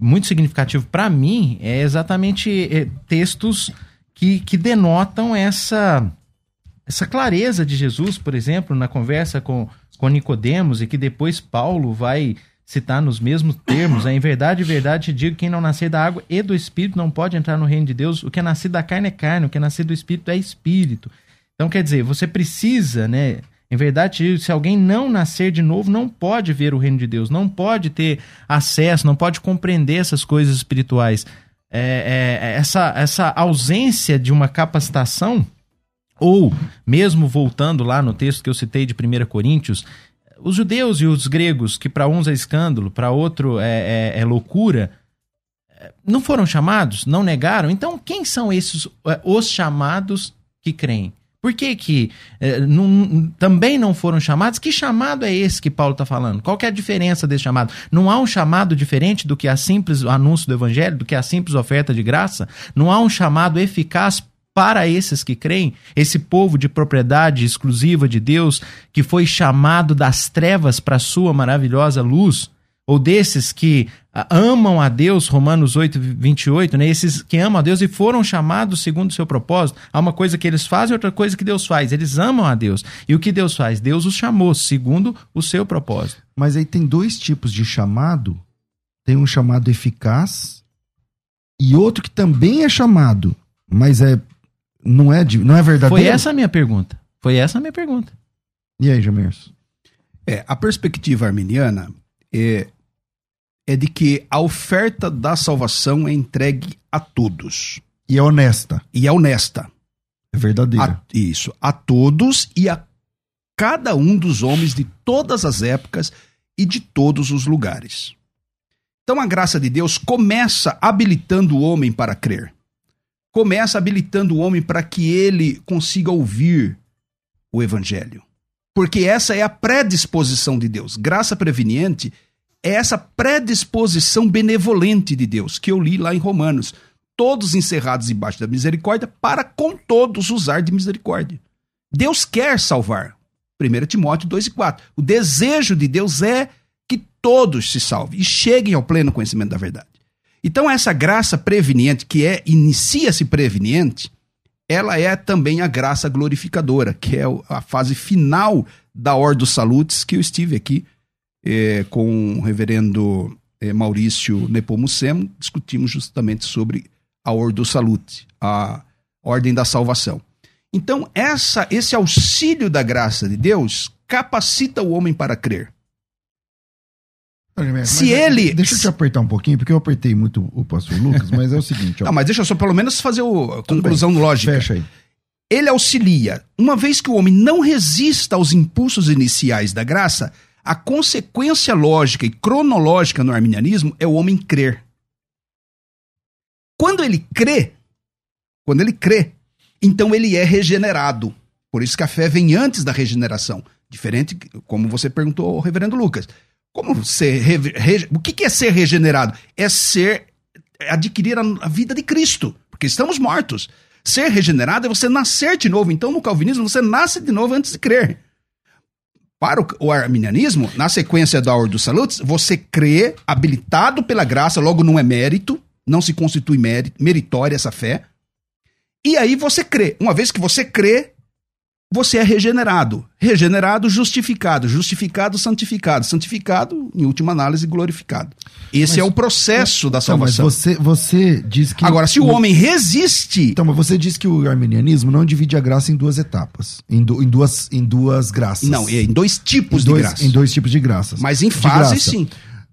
muito significativo para mim é exatamente é, textos que, que denotam essa essa clareza de Jesus, por exemplo, na conversa com, com Nicodemos e que depois Paulo vai citar nos mesmos termos, é em verdade, verdade digo, quem não nascer da água e do Espírito não pode entrar no reino de Deus, o que é nascido da carne é carne, o que é nascido do Espírito é Espírito. Então, quer dizer, você precisa, né, em verdade, se alguém não nascer de novo, não pode ver o reino de Deus, não pode ter acesso, não pode compreender essas coisas espirituais. É, é, essa, essa ausência de uma capacitação ou, mesmo voltando lá no texto que eu citei de 1 Coríntios, os judeus e os gregos, que para uns é escândalo, para outro é, é, é, loucura, não foram chamados, não negaram. Então, quem são esses é, os chamados que creem? Por que, que é, não, também não foram chamados? Que chamado é esse que Paulo está falando? Qual é a diferença desse chamado? Não há um chamado diferente do que a simples anúncio do evangelho, do que a simples oferta de graça? Não há um chamado eficaz para esses que creem, esse povo de propriedade exclusiva de Deus, que foi chamado das trevas para a sua maravilhosa luz, ou desses que ah, amam a Deus, Romanos 8, 28, né? esses que amam a Deus e foram chamados segundo o seu propósito. Há uma coisa que eles fazem e outra coisa que Deus faz. Eles amam a Deus. E o que Deus faz? Deus os chamou segundo o seu propósito. Mas aí tem dois tipos de chamado. Tem um chamado eficaz e outro que também é chamado, mas é não é, não é verdadeiro? Foi essa a minha pergunta. Foi essa a minha pergunta. E aí, Jamerson? É, a perspectiva arminiana é, é de que a oferta da salvação é entregue a todos. E é honesta. E é honesta. É verdadeira. A, isso. A todos e a cada um dos homens de todas as épocas e de todos os lugares. Então a graça de Deus começa habilitando o homem para crer começa habilitando o homem para que ele consiga ouvir o evangelho. Porque essa é a predisposição de Deus. Graça preveniente é essa predisposição benevolente de Deus, que eu li lá em Romanos. Todos encerrados debaixo da misericórdia, para com todos usar de misericórdia. Deus quer salvar. 1 Timóteo 2 e 4. O desejo de Deus é que todos se salvem e cheguem ao pleno conhecimento da verdade. Então, essa graça preveniente, que é inicia-se preveniente, ela é também a graça glorificadora, que é a fase final da Ordo Salutis, que eu estive aqui é, com o reverendo é, Maurício Nepomucemo, discutimos justamente sobre a Ordo Salute, a ordem da salvação. Então, essa, esse auxílio da graça de Deus capacita o homem para crer. Se ele- Deixa eu te apertar um pouquinho, porque eu apertei muito o pastor Lucas, mas é o seguinte, ó. Não, mas deixa eu só pelo menos fazer o, a conclusão bem. lógica. Fecha aí. Ele auxilia. Uma vez que o homem não resista aos impulsos iniciais da graça, a consequência lógica e cronológica no arminianismo é o homem crer. Quando ele crê, quando ele crê, então ele é regenerado. Por isso que a fé vem antes da regeneração. Diferente, como você perguntou ao reverendo Lucas. Como ser. re- re- o que que é ser regenerado? É ser. é adquirir a, a vida de Cristo. Porque estamos mortos. Ser regenerado é você nascer de novo. Então, no calvinismo, você nasce de novo antes de crer. Para o, o arminianismo, na sequência da Ordem dos Salutos, você crê, habilitado pela graça, logo não é mérito, não se constitui meritória essa fé. E aí você crê. Uma vez que você crê, você é regenerado. Regenerado, justificado. Justificado, santificado. Santificado, em última análise, glorificado. Esse Mas- é o processo da Então, mas salvação. você, você diz que. Agora, se o homem resiste. Então, mas você diz que o arminianismo não divide a graça em duas etapas. Em, du- em duas, em duas graças. Não, em dois tipos em dois, de graça. Em dois tipos de graças. Mas em fase, sim.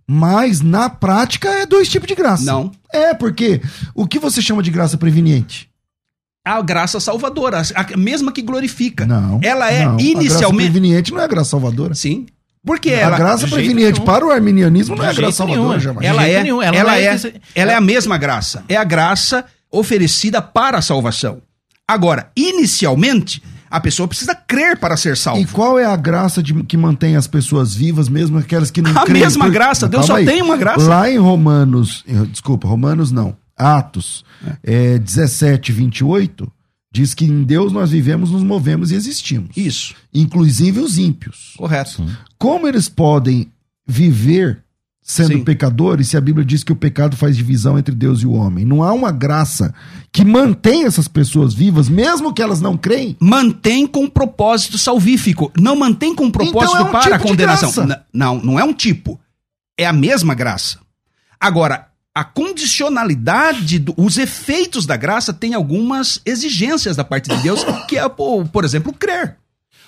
Mas na prática é dois tipos de graça. Não. É, porque o que você chama de graça preveniente? A graça salvadora, a mesma que glorifica. Não. Ela é não. A graça inicialmente. preveniente não é a graça salvadora. Sim. Porque a ela. graça de jeito preveniente para o arminianismo não é a graça salvadora, nenhum. jamais. Ela é, nenhum, ela ela, é é, ela é a mesma graça. É a graça oferecida para a salvação. Agora, inicialmente, a pessoa precisa crer para ser E salva. qual é a graça de- que mantém as pessoas vivas, mesmo aquelas que não A creem? mesma Por- graça, Deus só tem uma graça. Lá em Romanos, eh, desculpa, Romanos não, Atos é. 17, 28, diz que em Deus nós vivemos, nos movemos e existimos. Isso, Inclusive os ímpios. correto. Como eles podem viver sendo Sim. pecadores se a Bíblia diz que o pecado faz divisão entre Deus e o homem? Não há uma graça que mantém essas pessoas vivas, mesmo que elas não creem? Mantém com propósito salvífico. Não mantém com propósito Então é um para tipo a de condenação. Não, não é um tipo. É a mesma graça. Agora, a condicionalidade, do- os efeitos da graça tem algumas exigências da parte de Deus, que é, por, por exemplo, crer.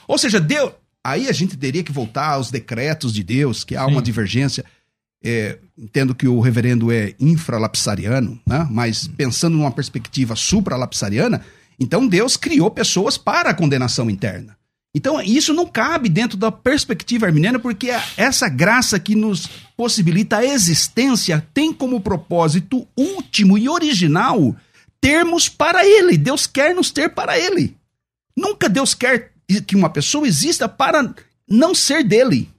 Ou seja, Deus. Aí a gente teria que voltar aos decretos de Deus, que há uma Sim. divergência. É, entendo que o reverendo é infralapsariano, né? mas pensando numa perspectiva supralapsariana, então Deus criou pessoas para a condenação interna. Então isso não cabe dentro da perspectiva arminiana, porque essa graça que nos possibilita a existência tem como propósito último e original termos para Ele. Deus quer nos ter para Ele. Nunca Deus quer que uma pessoa exista para não ser dele.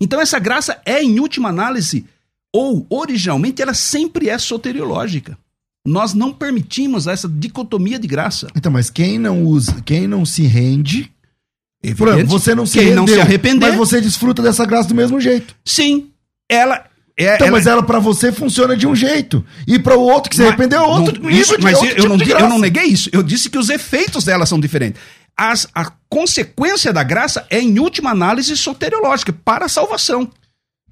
Então essa graça é, em última análise, ou originalmente, ela sempre é soteriológica. Nós não permitimos essa dicotomia de graça. Então, mas quem não usa, quem não se rende, por exemplo, Evidente, você não se quem não se rendeu, arrepender, mas você desfruta dessa graça do mesmo jeito. sim, ela é. Então, ela- mas ela pra você funciona de um jeito e para o outro que se arrependeu é outro não, isso, de mas outro eu, tipo não, de eu não neguei isso. Eu disse que os efeitos dela são diferentes. As- a consequência da graça é, em última análise, soteriológica, para a salvação.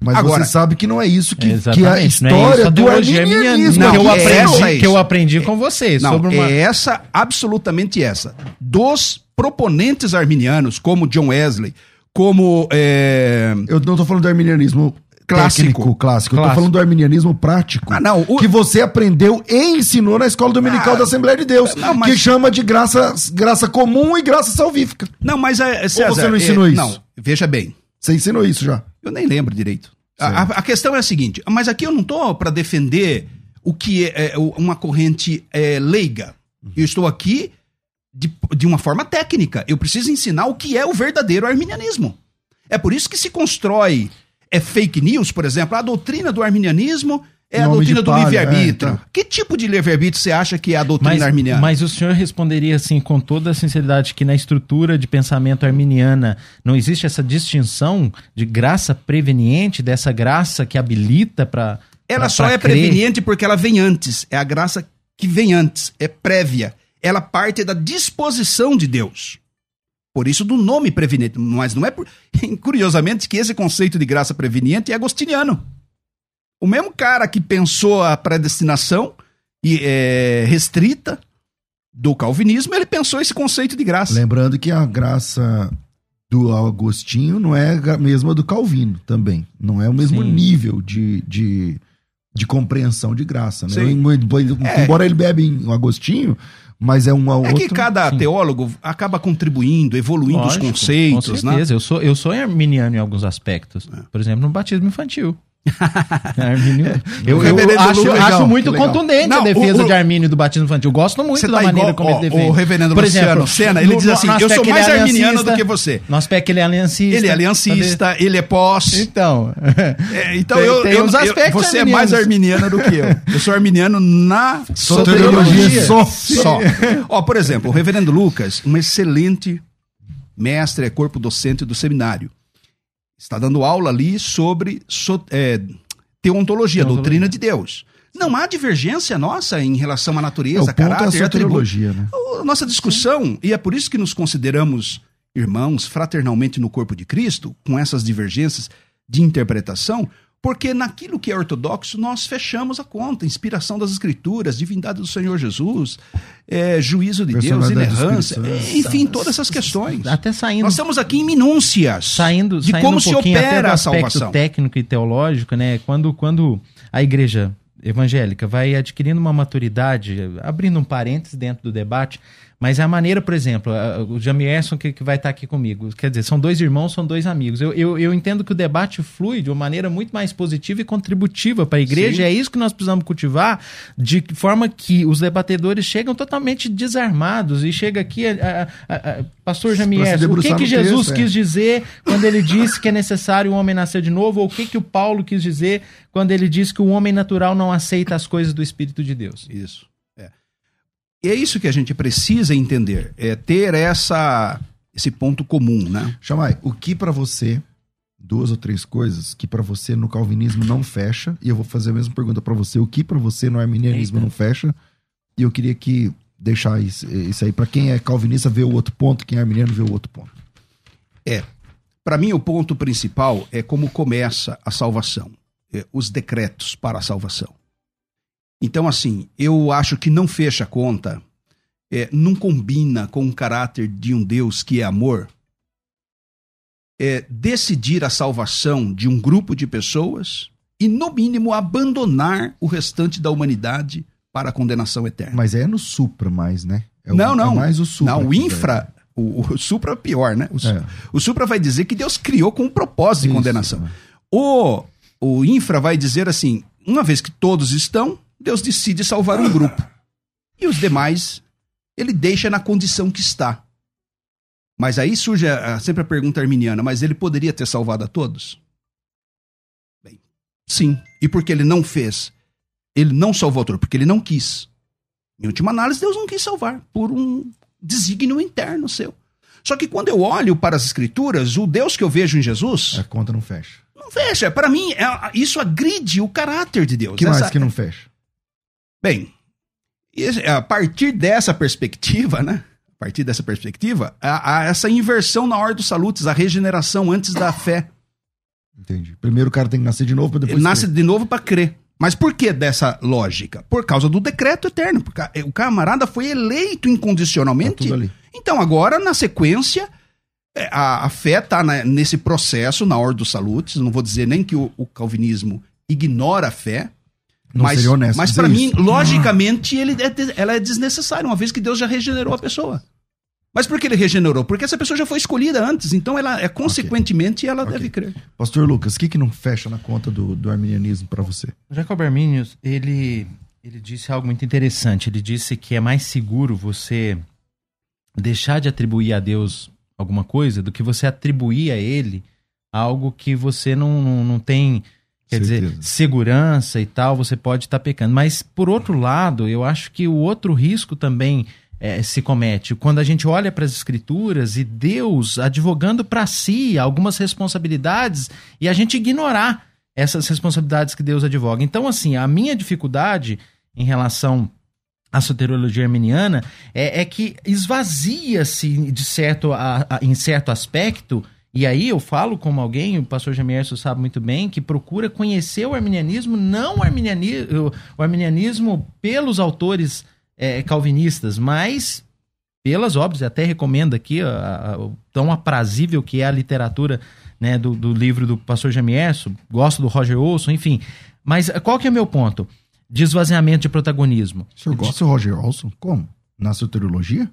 Mas Agora- você sabe que não é isso que, que a é história a do arminianismo. Não, que, eu é aprendi, essa, é que eu aprendi com vocês. Não, sobre uma... é essa, absolutamente essa. Dos proponentes arminianos, como John Wesley, como. é, Eu não tô falando do arminianismo Clássico. técnico, clássico. Eu tô Clássico. falando do arminianismo prático. Ah, não, o- Que você aprendeu e ensinou na escola dominical Ah, da Assembleia de Deus. não, mas- Que chama de graça, graça comum e graça salvífica. Não, mas é, César, você não é, ensinou isso? Não, veja bem. Você ensinou isso já. Eu nem lembro direito. A, a- questão é a seguinte, mas aqui eu não estou para defender o que é, é, uma corrente é, leiga. Eu estou aqui de, de uma forma técnica. Eu preciso ensinar o que é o verdadeiro arminianismo. É por isso que se constrói é fake news, por exemplo. A doutrina do arminianismo é a doutrina do livre-arbítrio. é, tá. Que tipo de livre-arbítrio você acha que é a doutrina Mas, arminiana? mas o senhor responderia assim com toda a sinceridade que na estrutura de pensamento arminiana não existe essa distinção de graça preveniente, dessa graça que habilita para Ela só é preveniente porque ela vem antes. É a graça que vem antes, é prévia. Ela parte da disposição de Deus. Por isso do nome preveniente. Mas não é por... curiosamente que esse conceito de graça preveniente é agostiniano. O mesmo cara que pensou a predestinação e é, restrita do calvinismo, ele pensou esse conceito de graça. Lembrando que a graça do Agostinho não é a mesma do Calvino também. Não é o mesmo Sim. nível de, de, de compreensão de graça. Né? Sim. Embora- É. Embora ele bebe em Agostinho, mas é uma É outra... que cada sim. teólogo acaba contribuindo, evoluindo Lógico, os conceitos, com né? certeza. Eu sou, eu sou arminiano em alguns aspectos. É. Por exemplo, no batismo infantil. Armínio- eu, eu reverendo acho, legal, acho muito que legal. contundente Não, a defesa o- o- de Armínio do batismo infantil. Eu gosto muito Você da tá maneira igual, como ó, ele defende. o reverendo Por Luciano exemplo, Senna, ele no- diz assim, eu sou ele mais é arminiano do que você. No aspecto que ele é aliancista. Ele é aliancista, ele é pós. Então. É, então Tem- eu, tem eu, uns eu- aspectos você é mais arminiano do que eu. Eu sou arminiano na Soteriologia só. Só. Ó, por exemplo, o reverendo Lucas, um excelente mestre, é corpo docente do seminário. Está dando aula ali sobre so- é, teontologia, Teontologia. doutrina de Deus. Não há divergência nossa em relação à É, natureza, o é a caráter e atributos. soteriologia, né? A nossa discussão, e é por isso que nos consideramos irmãos fraternalmente no corpo de Cristo, com essas divergências de interpretação, porque naquilo que é ortodoxo nós fechamos a conta. Inspiração das Escrituras, divindade do Senhor Jesus, é, juízo de Deus, inerrância, é, enfim, todas essas questões. Até saindo. Nós estamos aqui em minúcias saindo, de saindo como um se pouquinho até do opera a aspecto salvação. técnico e teológico, né? Quando, quando a igreja evangélica vai adquirindo uma maturidade, abrindo um parênteses dentro do debate, mas a maneira, por exemplo, a- o Jamierson que, que vai estar aqui comigo, quer dizer, são dois irmãos, são dois amigos. Eu, eu, eu entendo que o debate flui de uma maneira muito mais positiva e contributiva para a igreja, Sim. é isso que nós precisamos cultivar, de forma que os debatedores chegam totalmente desarmados e chega aqui, a, a- pastor Jamierson, o que, que Jesus texto, é. quis dizer quando ele disse que é necessário o homem nascer de novo, ou o que, que o Paulo quis dizer quando ele disse que o homem natural não aceita as coisas do Espírito de Deus. Isso. É. E é isso que a gente precisa entender, é ter essa, esse ponto comum, né? Chamai, o que pra você, duas ou três coisas que pra você no calvinismo não fecha, e eu vou fazer a mesma pergunta pra você, o que pra você no arminianismo Eita. não fecha, e eu queria que deixar isso, isso aí pra quem é calvinista ver o outro ponto, quem é arminiano ver o outro ponto. Para mim, o ponto principal é como começa a salvação, é, os decretos para a salvação. Então, assim, eu acho que não fecha a conta, é, não combina com o caráter de um Deus que é amor, é decidir a salvação de um grupo de pessoas e, no mínimo, abandonar o restante da humanidade para a condenação eterna. Mas é no supra mais, né? É o- não, não. É mais o supra. Não, o infra, o, o supra é pior, né? O, É. o supra vai dizer que Deus criou com um propósito de Isso, condenação. né? O, o infra vai dizer assim: uma vez que todos estão, Deus decide salvar um grupo. E os demais, ele deixa na condição que está. Mas aí surge a- sempre a pergunta arminiana: mas ele poderia ter salvado a todos? Bem, sim. E por que ele não fez? Ele não salvou a todos, porque ele não quis. Em última análise, Deus não quis salvar por um desígnio interno seu. Só que quando eu olho para as escrituras, o Deus que eu vejo em Jesus, A conta não fecha. não fecha. Para mim, é- isso agride o caráter de Deus. O que mais Essa- que não fecha? Bem, a partir dessa perspectiva, né? A partir dessa perspectiva, há, há essa inversão na ordem dos salutos, a regeneração antes da fé. Entendi. Primeiro o cara tem que nascer de novo pra depois. Ele nasce crer. de novo para crer. Mas por que dessa lógica? Por causa do decreto eterno. Porque o camarada foi eleito Tá incondicionalmente. ali. Então, agora, na sequência, é, a, a fé está nesse processo, na ordem dos salutos. Não vou dizer nem que o, o calvinismo ignora a fé. Não mas seria honesto mas para mim, isso. logicamente, ele é ela é desnecessária, uma vez que Deus já regenerou a pessoa. Mas por que ele regenerou? Porque essa pessoa já foi escolhida antes, então ela é consequentemente ela Ok. deve crer. Pastor Lucas, o que, que não fecha na conta do, do arminianismo pra você? Jacob Arminius, ele, ele disse algo muito interessante. Ele disse que é mais seguro você deixar de atribuir a Deus alguma coisa do que você atribuir a Ele algo que você não, não, não tem, quer dizer, Certeza. segurança e tal, você pode estar pecando. Mas, por outro lado, eu acho que o outro risco também eh, se comete quando a gente olha para as Escrituras e Deus advogando para si algumas responsabilidades e a gente ignorar essas responsabilidades que Deus advoga. Então, assim, a minha dificuldade em relação à soteriologia arminiana é, é que esvazia-se de certo, a- a- em certo aspecto, e aí eu falo como alguém, o pastor Jamierson sabe muito bem, que procura conhecer o arminianismo, não o arminianismo, o arminianismo pelos autores eh, calvinistas, mas pelas obras, até recomendo aqui a, a, tão aprazível que é a literatura né, do, do livro do pastor Jamierson, gosto do Roger Olson, enfim. Mas qual que é o meu ponto? De esvaziamento de protagonismo. O senhor gosta do Roger Olson? Como? Na soteriologia?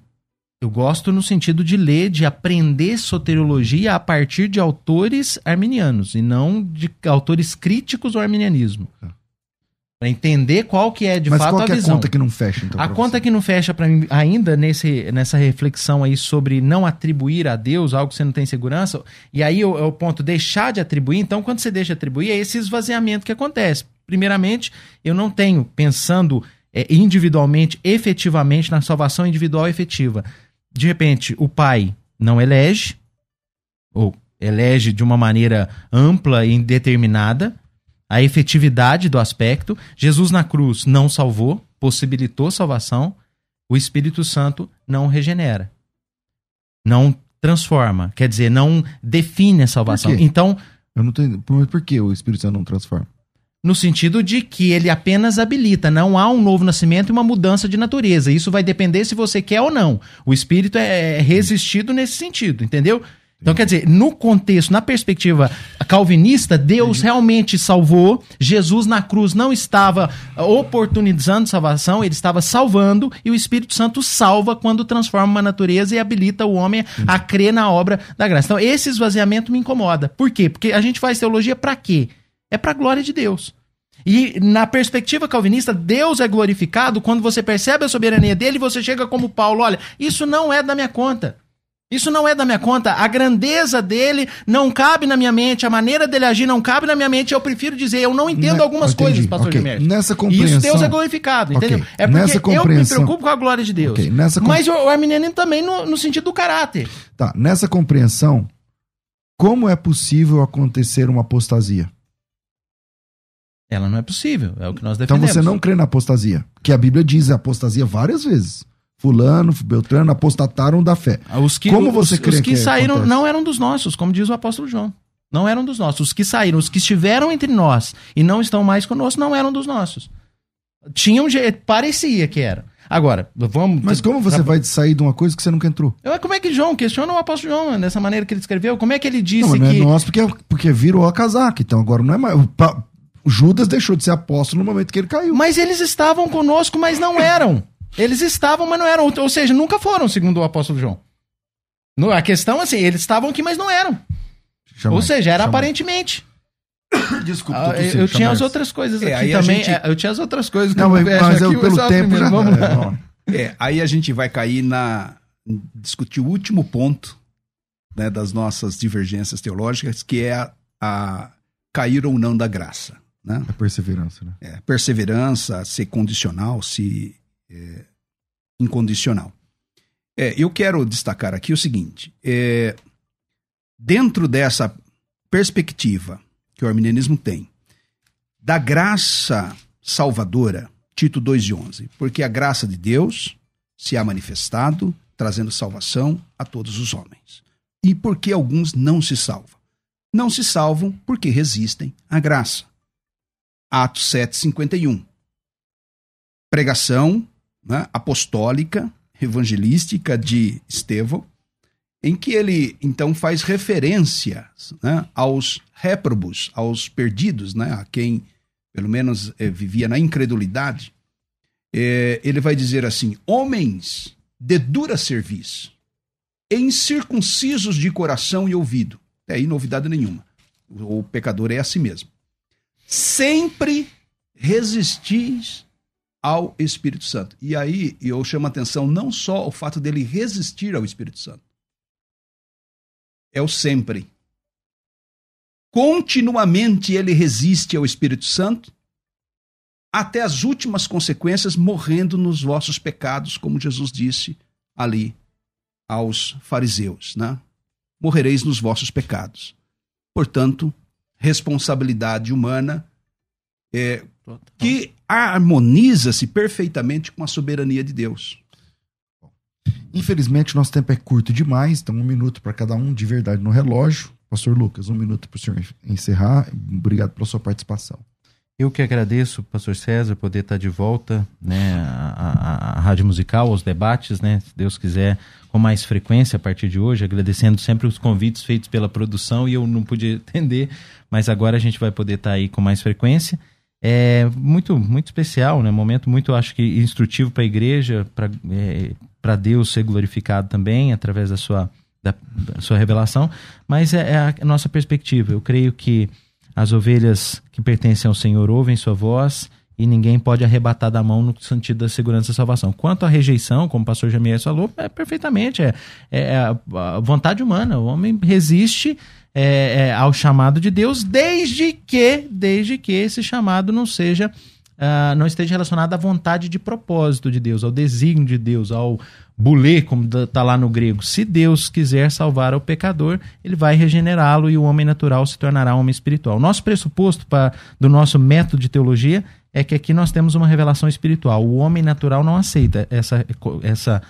Eu gosto no sentido de ler, de aprender soteriologia a partir de autores arminianos e não de autores críticos ao arminianismo. Tá. Para entender qual que é de Mas fato qual a que é a visão. conta que não fecha, então? A conta você? que não fecha para mim ainda nesse, nessa reflexão aí sobre não atribuir a Deus algo que você não tem segurança, e aí é o, é o ponto deixar de atribuir. Então, quando você deixa de atribuir, é esse esvaziamento que acontece. Primeiramente, eu não tenho, pensando é, individualmente, efetivamente, na salvação individual efetiva. De repente, o pai não elege, ou elege de uma maneira ampla e indeterminada, a efetividade do aspecto. Jesus na cruz não salvou, possibilitou salvação. O Espírito Santo não regenera. Não transforma. Quer dizer, não define a salvação. Então, Eu não por que o Espírito Santo não transforma? No sentido de que ele apenas habilita, não há um novo nascimento e uma mudança de natureza. Isso vai depender se você quer ou não. O espírito é resistido nesse sentido, entendeu? Então, quer dizer, no contexto, na perspectiva calvinista, Deus realmente salvou. Jesus na cruz não estava oportunizando salvação, ele estava salvando, e o Espírito Santo salva quando transforma uma natureza e habilita o homem a crer na obra da graça. Então, esse esvaziamento me incomoda. Por quê? Porque a gente faz teologia para quê? É para a glória de Deus. E na perspectiva calvinista, Deus é glorificado quando você percebe a soberania dele e você chega como Paulo, olha, isso não é da minha conta. Isso não é da minha conta. A grandeza dele não cabe na minha mente, a maneira dele agir não cabe na minha mente. Eu prefiro dizer, eu não entendo Ne- algumas entendi. coisas, pastor Ok. Gilberto. Nessa compreensão- isso Deus é glorificado, Ok. entendeu? É porque eu me preocupo com a glória de Deus. Ok. Nessa com- Mas o, o arminianismo também no, no sentido do caráter. Tá, nessa compreensão, como é possível acontecer uma apostasia? Ela não é possível, é o que nós Então defendemos. você não crê na apostasia. Que a Bíblia diz apostasia várias vezes. Fulano, Beltrano apostataram da fé. Os que, Como os- você os, crê que, que saíram acontece? não eram dos nossos, como diz o apóstolo João. Não eram dos nossos. Os que saíram, os que estiveram entre nós e não estão mais conosco, não eram dos nossos. Tinham jeito, parecia que era. Agora, vamos. Mas como você vai sair de uma coisa que você nunca entrou? Eu- Como é que João questiona o apóstolo João dessa maneira que ele escreveu? Como é que ele disse Não, não é que. nosso porque, porque virou a casaca. Então agora não é mais. Judas deixou de ser apóstolo no momento que ele caiu. Mas eles estavam conosco, mas não eram. Eles estavam, mas não eram. Ou seja, nunca foram, segundo o apóstolo João. No- A questão é assim, eles estavam aqui, mas não eram. Ou seja, era aparentemente. Desculpa, Ah, tô eu, tossindo, eu tinha as outras coisas É, aqui também. gente- é, Eu tinha as outras coisas que Não, mas, mas eu, pelo tempo primeiro, já. Vamos lá. É, aí a gente vai cair na. discutir o último ponto né, das nossas divergências teológicas, que é a, a cair ou não da graça. Né? A perseverança, né? É, perseverança, ser condicional, se é, incondicional. É, eu quero destacar aqui o seguinte: é, dentro dessa perspectiva que o arminianismo tem, da graça salvadora, Tito 2 e 11, porque a graça de Deus se há manifestado, trazendo salvação a todos os homens. E porque alguns não se salvam? Não se salvam porque resistem à graça. Atos 7,51. Pregação né, apostólica, evangelística de Estevão, em que ele então faz referência né, aos réprobos, aos perdidos, né, a quem pelo menos eh, vivia na incredulidade. Eh, ele vai dizer assim: homens de dura serviço, incircuncisos de coração e ouvido. É aí novidade nenhuma. O pecador é assim mesmo. Sempre resistis ao Espírito Santo. E aí eu chamo a atenção não só o fato dele resistir ao Espírito Santo, é o sempre. Continuamente ele resiste ao Espírito Santo, até as últimas consequências, morrendo nos vossos pecados, como Jesus disse ali aos fariseus, né? Morrereis nos vossos pecados. Portanto, responsabilidade humana é, que harmoniza-se perfeitamente com a soberania de Deus. Infelizmente, nosso tempo é curto demais, então um minuto para cada um, de verdade, no relógio. Pastor Lucas, um minuto para o senhor encerrar. Obrigado pela sua participação. Eu que agradeço, pastor César, poder estar de volta, né, à, à, à Rádio Musical, aos debates, né, se Deus quiser, com mais frequência a partir de hoje, agradecendo sempre os convites feitos pela produção e eu não pude atender, mas agora a gente vai poder estar aí com mais frequência. É muito, muito especial, né, momento muito, acho que, instrutivo para a igreja, para é, Deus ser glorificado também, através da sua, da, da sua revelação, mas é, é a nossa perspectiva. Eu creio que as ovelhas que pertencem ao Senhor ouvem sua voz e ninguém pode arrebatar da mão no sentido da segurança da salvação. Quanto à rejeição, como o pastor Jamier falou, é perfeitamente, é, é a vontade humana. O homem resiste é, é, ao chamado de Deus desde que, desde que esse chamado não seja uh, não esteja relacionado à vontade de propósito de Deus, ao desígnio de Deus, ao bulê, como está lá no grego. Se Deus quiser salvar o pecador, ele vai regenerá-lo e o homem natural se tornará homem espiritual. Nosso pressuposto pra, do nosso método de teologia é que aqui nós temos uma revelação espiritual. O homem natural não aceita essa, essa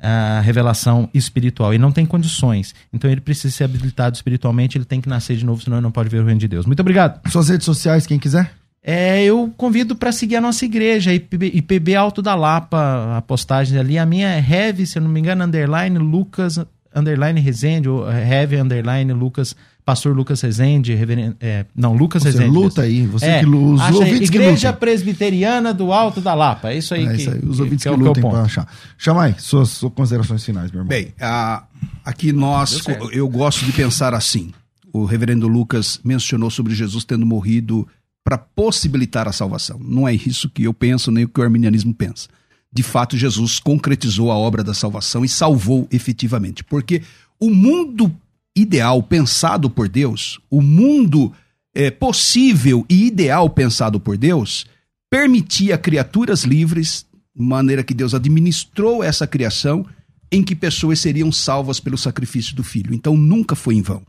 a revelação espiritual e não tem condições. Então ele precisa ser habilitado espiritualmente, ele tem que nascer de novo, senão ele não pode ver o reino de Deus. Muito obrigado. Suas redes sociais, quem quiser? É, eu convido para seguir a nossa igreja, IPB, IPB Alto da Lapa, a postagem ali. A minha é Heavy, se eu não me engano, underline Lucas, underline Rezende, ou Heavy, underline Lucas, Pastor Lucas Rezende, reverendo, é, não, Lucas você Rezende. luta aí, você é, que luta. Os ouvintes Igreja que Presbiteriana do Alto da Lapa, é isso aí. É que, isso aí, os ouvintes que, que, que, é que lutem para achar. Chama aí, suas, suas considerações finais, meu irmão. Bem, a, aqui nós, eu gosto de pensar assim. O reverendo Lucas mencionou sobre Jesus tendo morrido para possibilitar a salvação. Não é isso que eu penso, nem o que o arminianismo pensa. De fato, Jesus concretizou a obra da salvação e salvou efetivamente. Porque o mundo ideal pensado por Deus, o mundo é, possível e ideal pensado por Deus, permitia criaturas livres, de maneira que Deus administrou essa criação, em que pessoas seriam salvas pelo sacrifício do Filho. Então nunca foi em vão.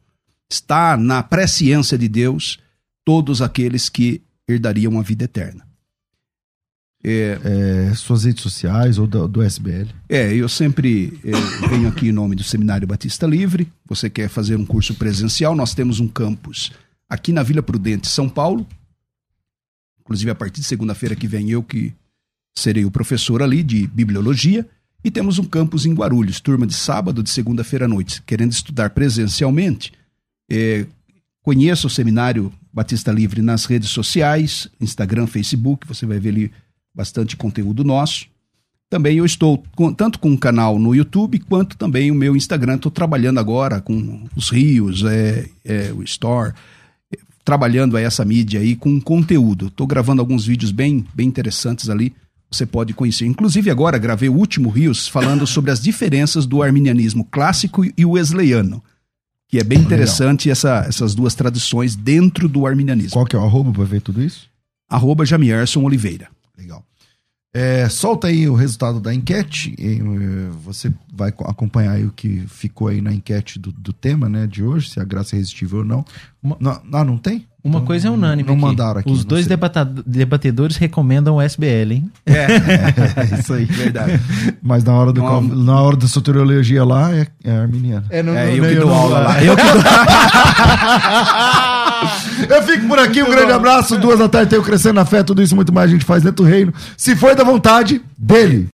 Está na presciência de Deus todos aqueles que herdariam a vida eterna. É, é, suas redes sociais ou do, do SBL? É, eu sempre é, venho aqui em nome do Seminário Batista Livre. Você quer fazer um curso presencial? Nós temos um campus aqui na Vila Prudente, São Paulo. Inclusive, a partir de segunda-feira que vem, eu que serei o professor ali de bibliologia. E temos um campus em Guarulhos, turma de sábado, de segunda-feira à noite. Querendo estudar presencialmente, é, conheça o Seminário Batista Livre nas redes sociais, Instagram, Facebook, você vai ver ali bastante conteúdo nosso. Também eu estou com, tanto com um canal no YouTube quanto também o meu Instagram. Estou trabalhando agora com os rios, é, é, o Store, é, trabalhando essa mídia aí com conteúdo. Estou gravando alguns vídeos bem, bem interessantes ali. Você pode conhecer. Inclusive agora gravei o último Rios falando sobre as diferenças do arminianismo clássico e o wesleyano que é bem interessante essa, essas duas tradições dentro do arminianismo. Qual que é o arroba para ver tudo isso? Arroba Jamierson Oliveira. Legal. É, solta aí o resultado da enquete. E, eh, você vai acompanhar aí o que ficou aí na enquete do, do tema né, de hoje, se a graça é irresistível ou não. Uma... Não, não, não tem? Uma então, coisa é unânime. Não aqui. mandaram aqui. Os dois debatedores recomendam o SBL, hein? É, é, isso aí. Verdade. Mas na hora, do, não, na hora da soteriologia lá é, é arminiano. É, não, é não, eu que dou aula lá. Eu que dou... Eu fico por aqui, um grande abraço. Duas da tarde, tenho Crescendo na Fé, tudo isso muito mais a gente faz dentro do reino. Se for da vontade dele.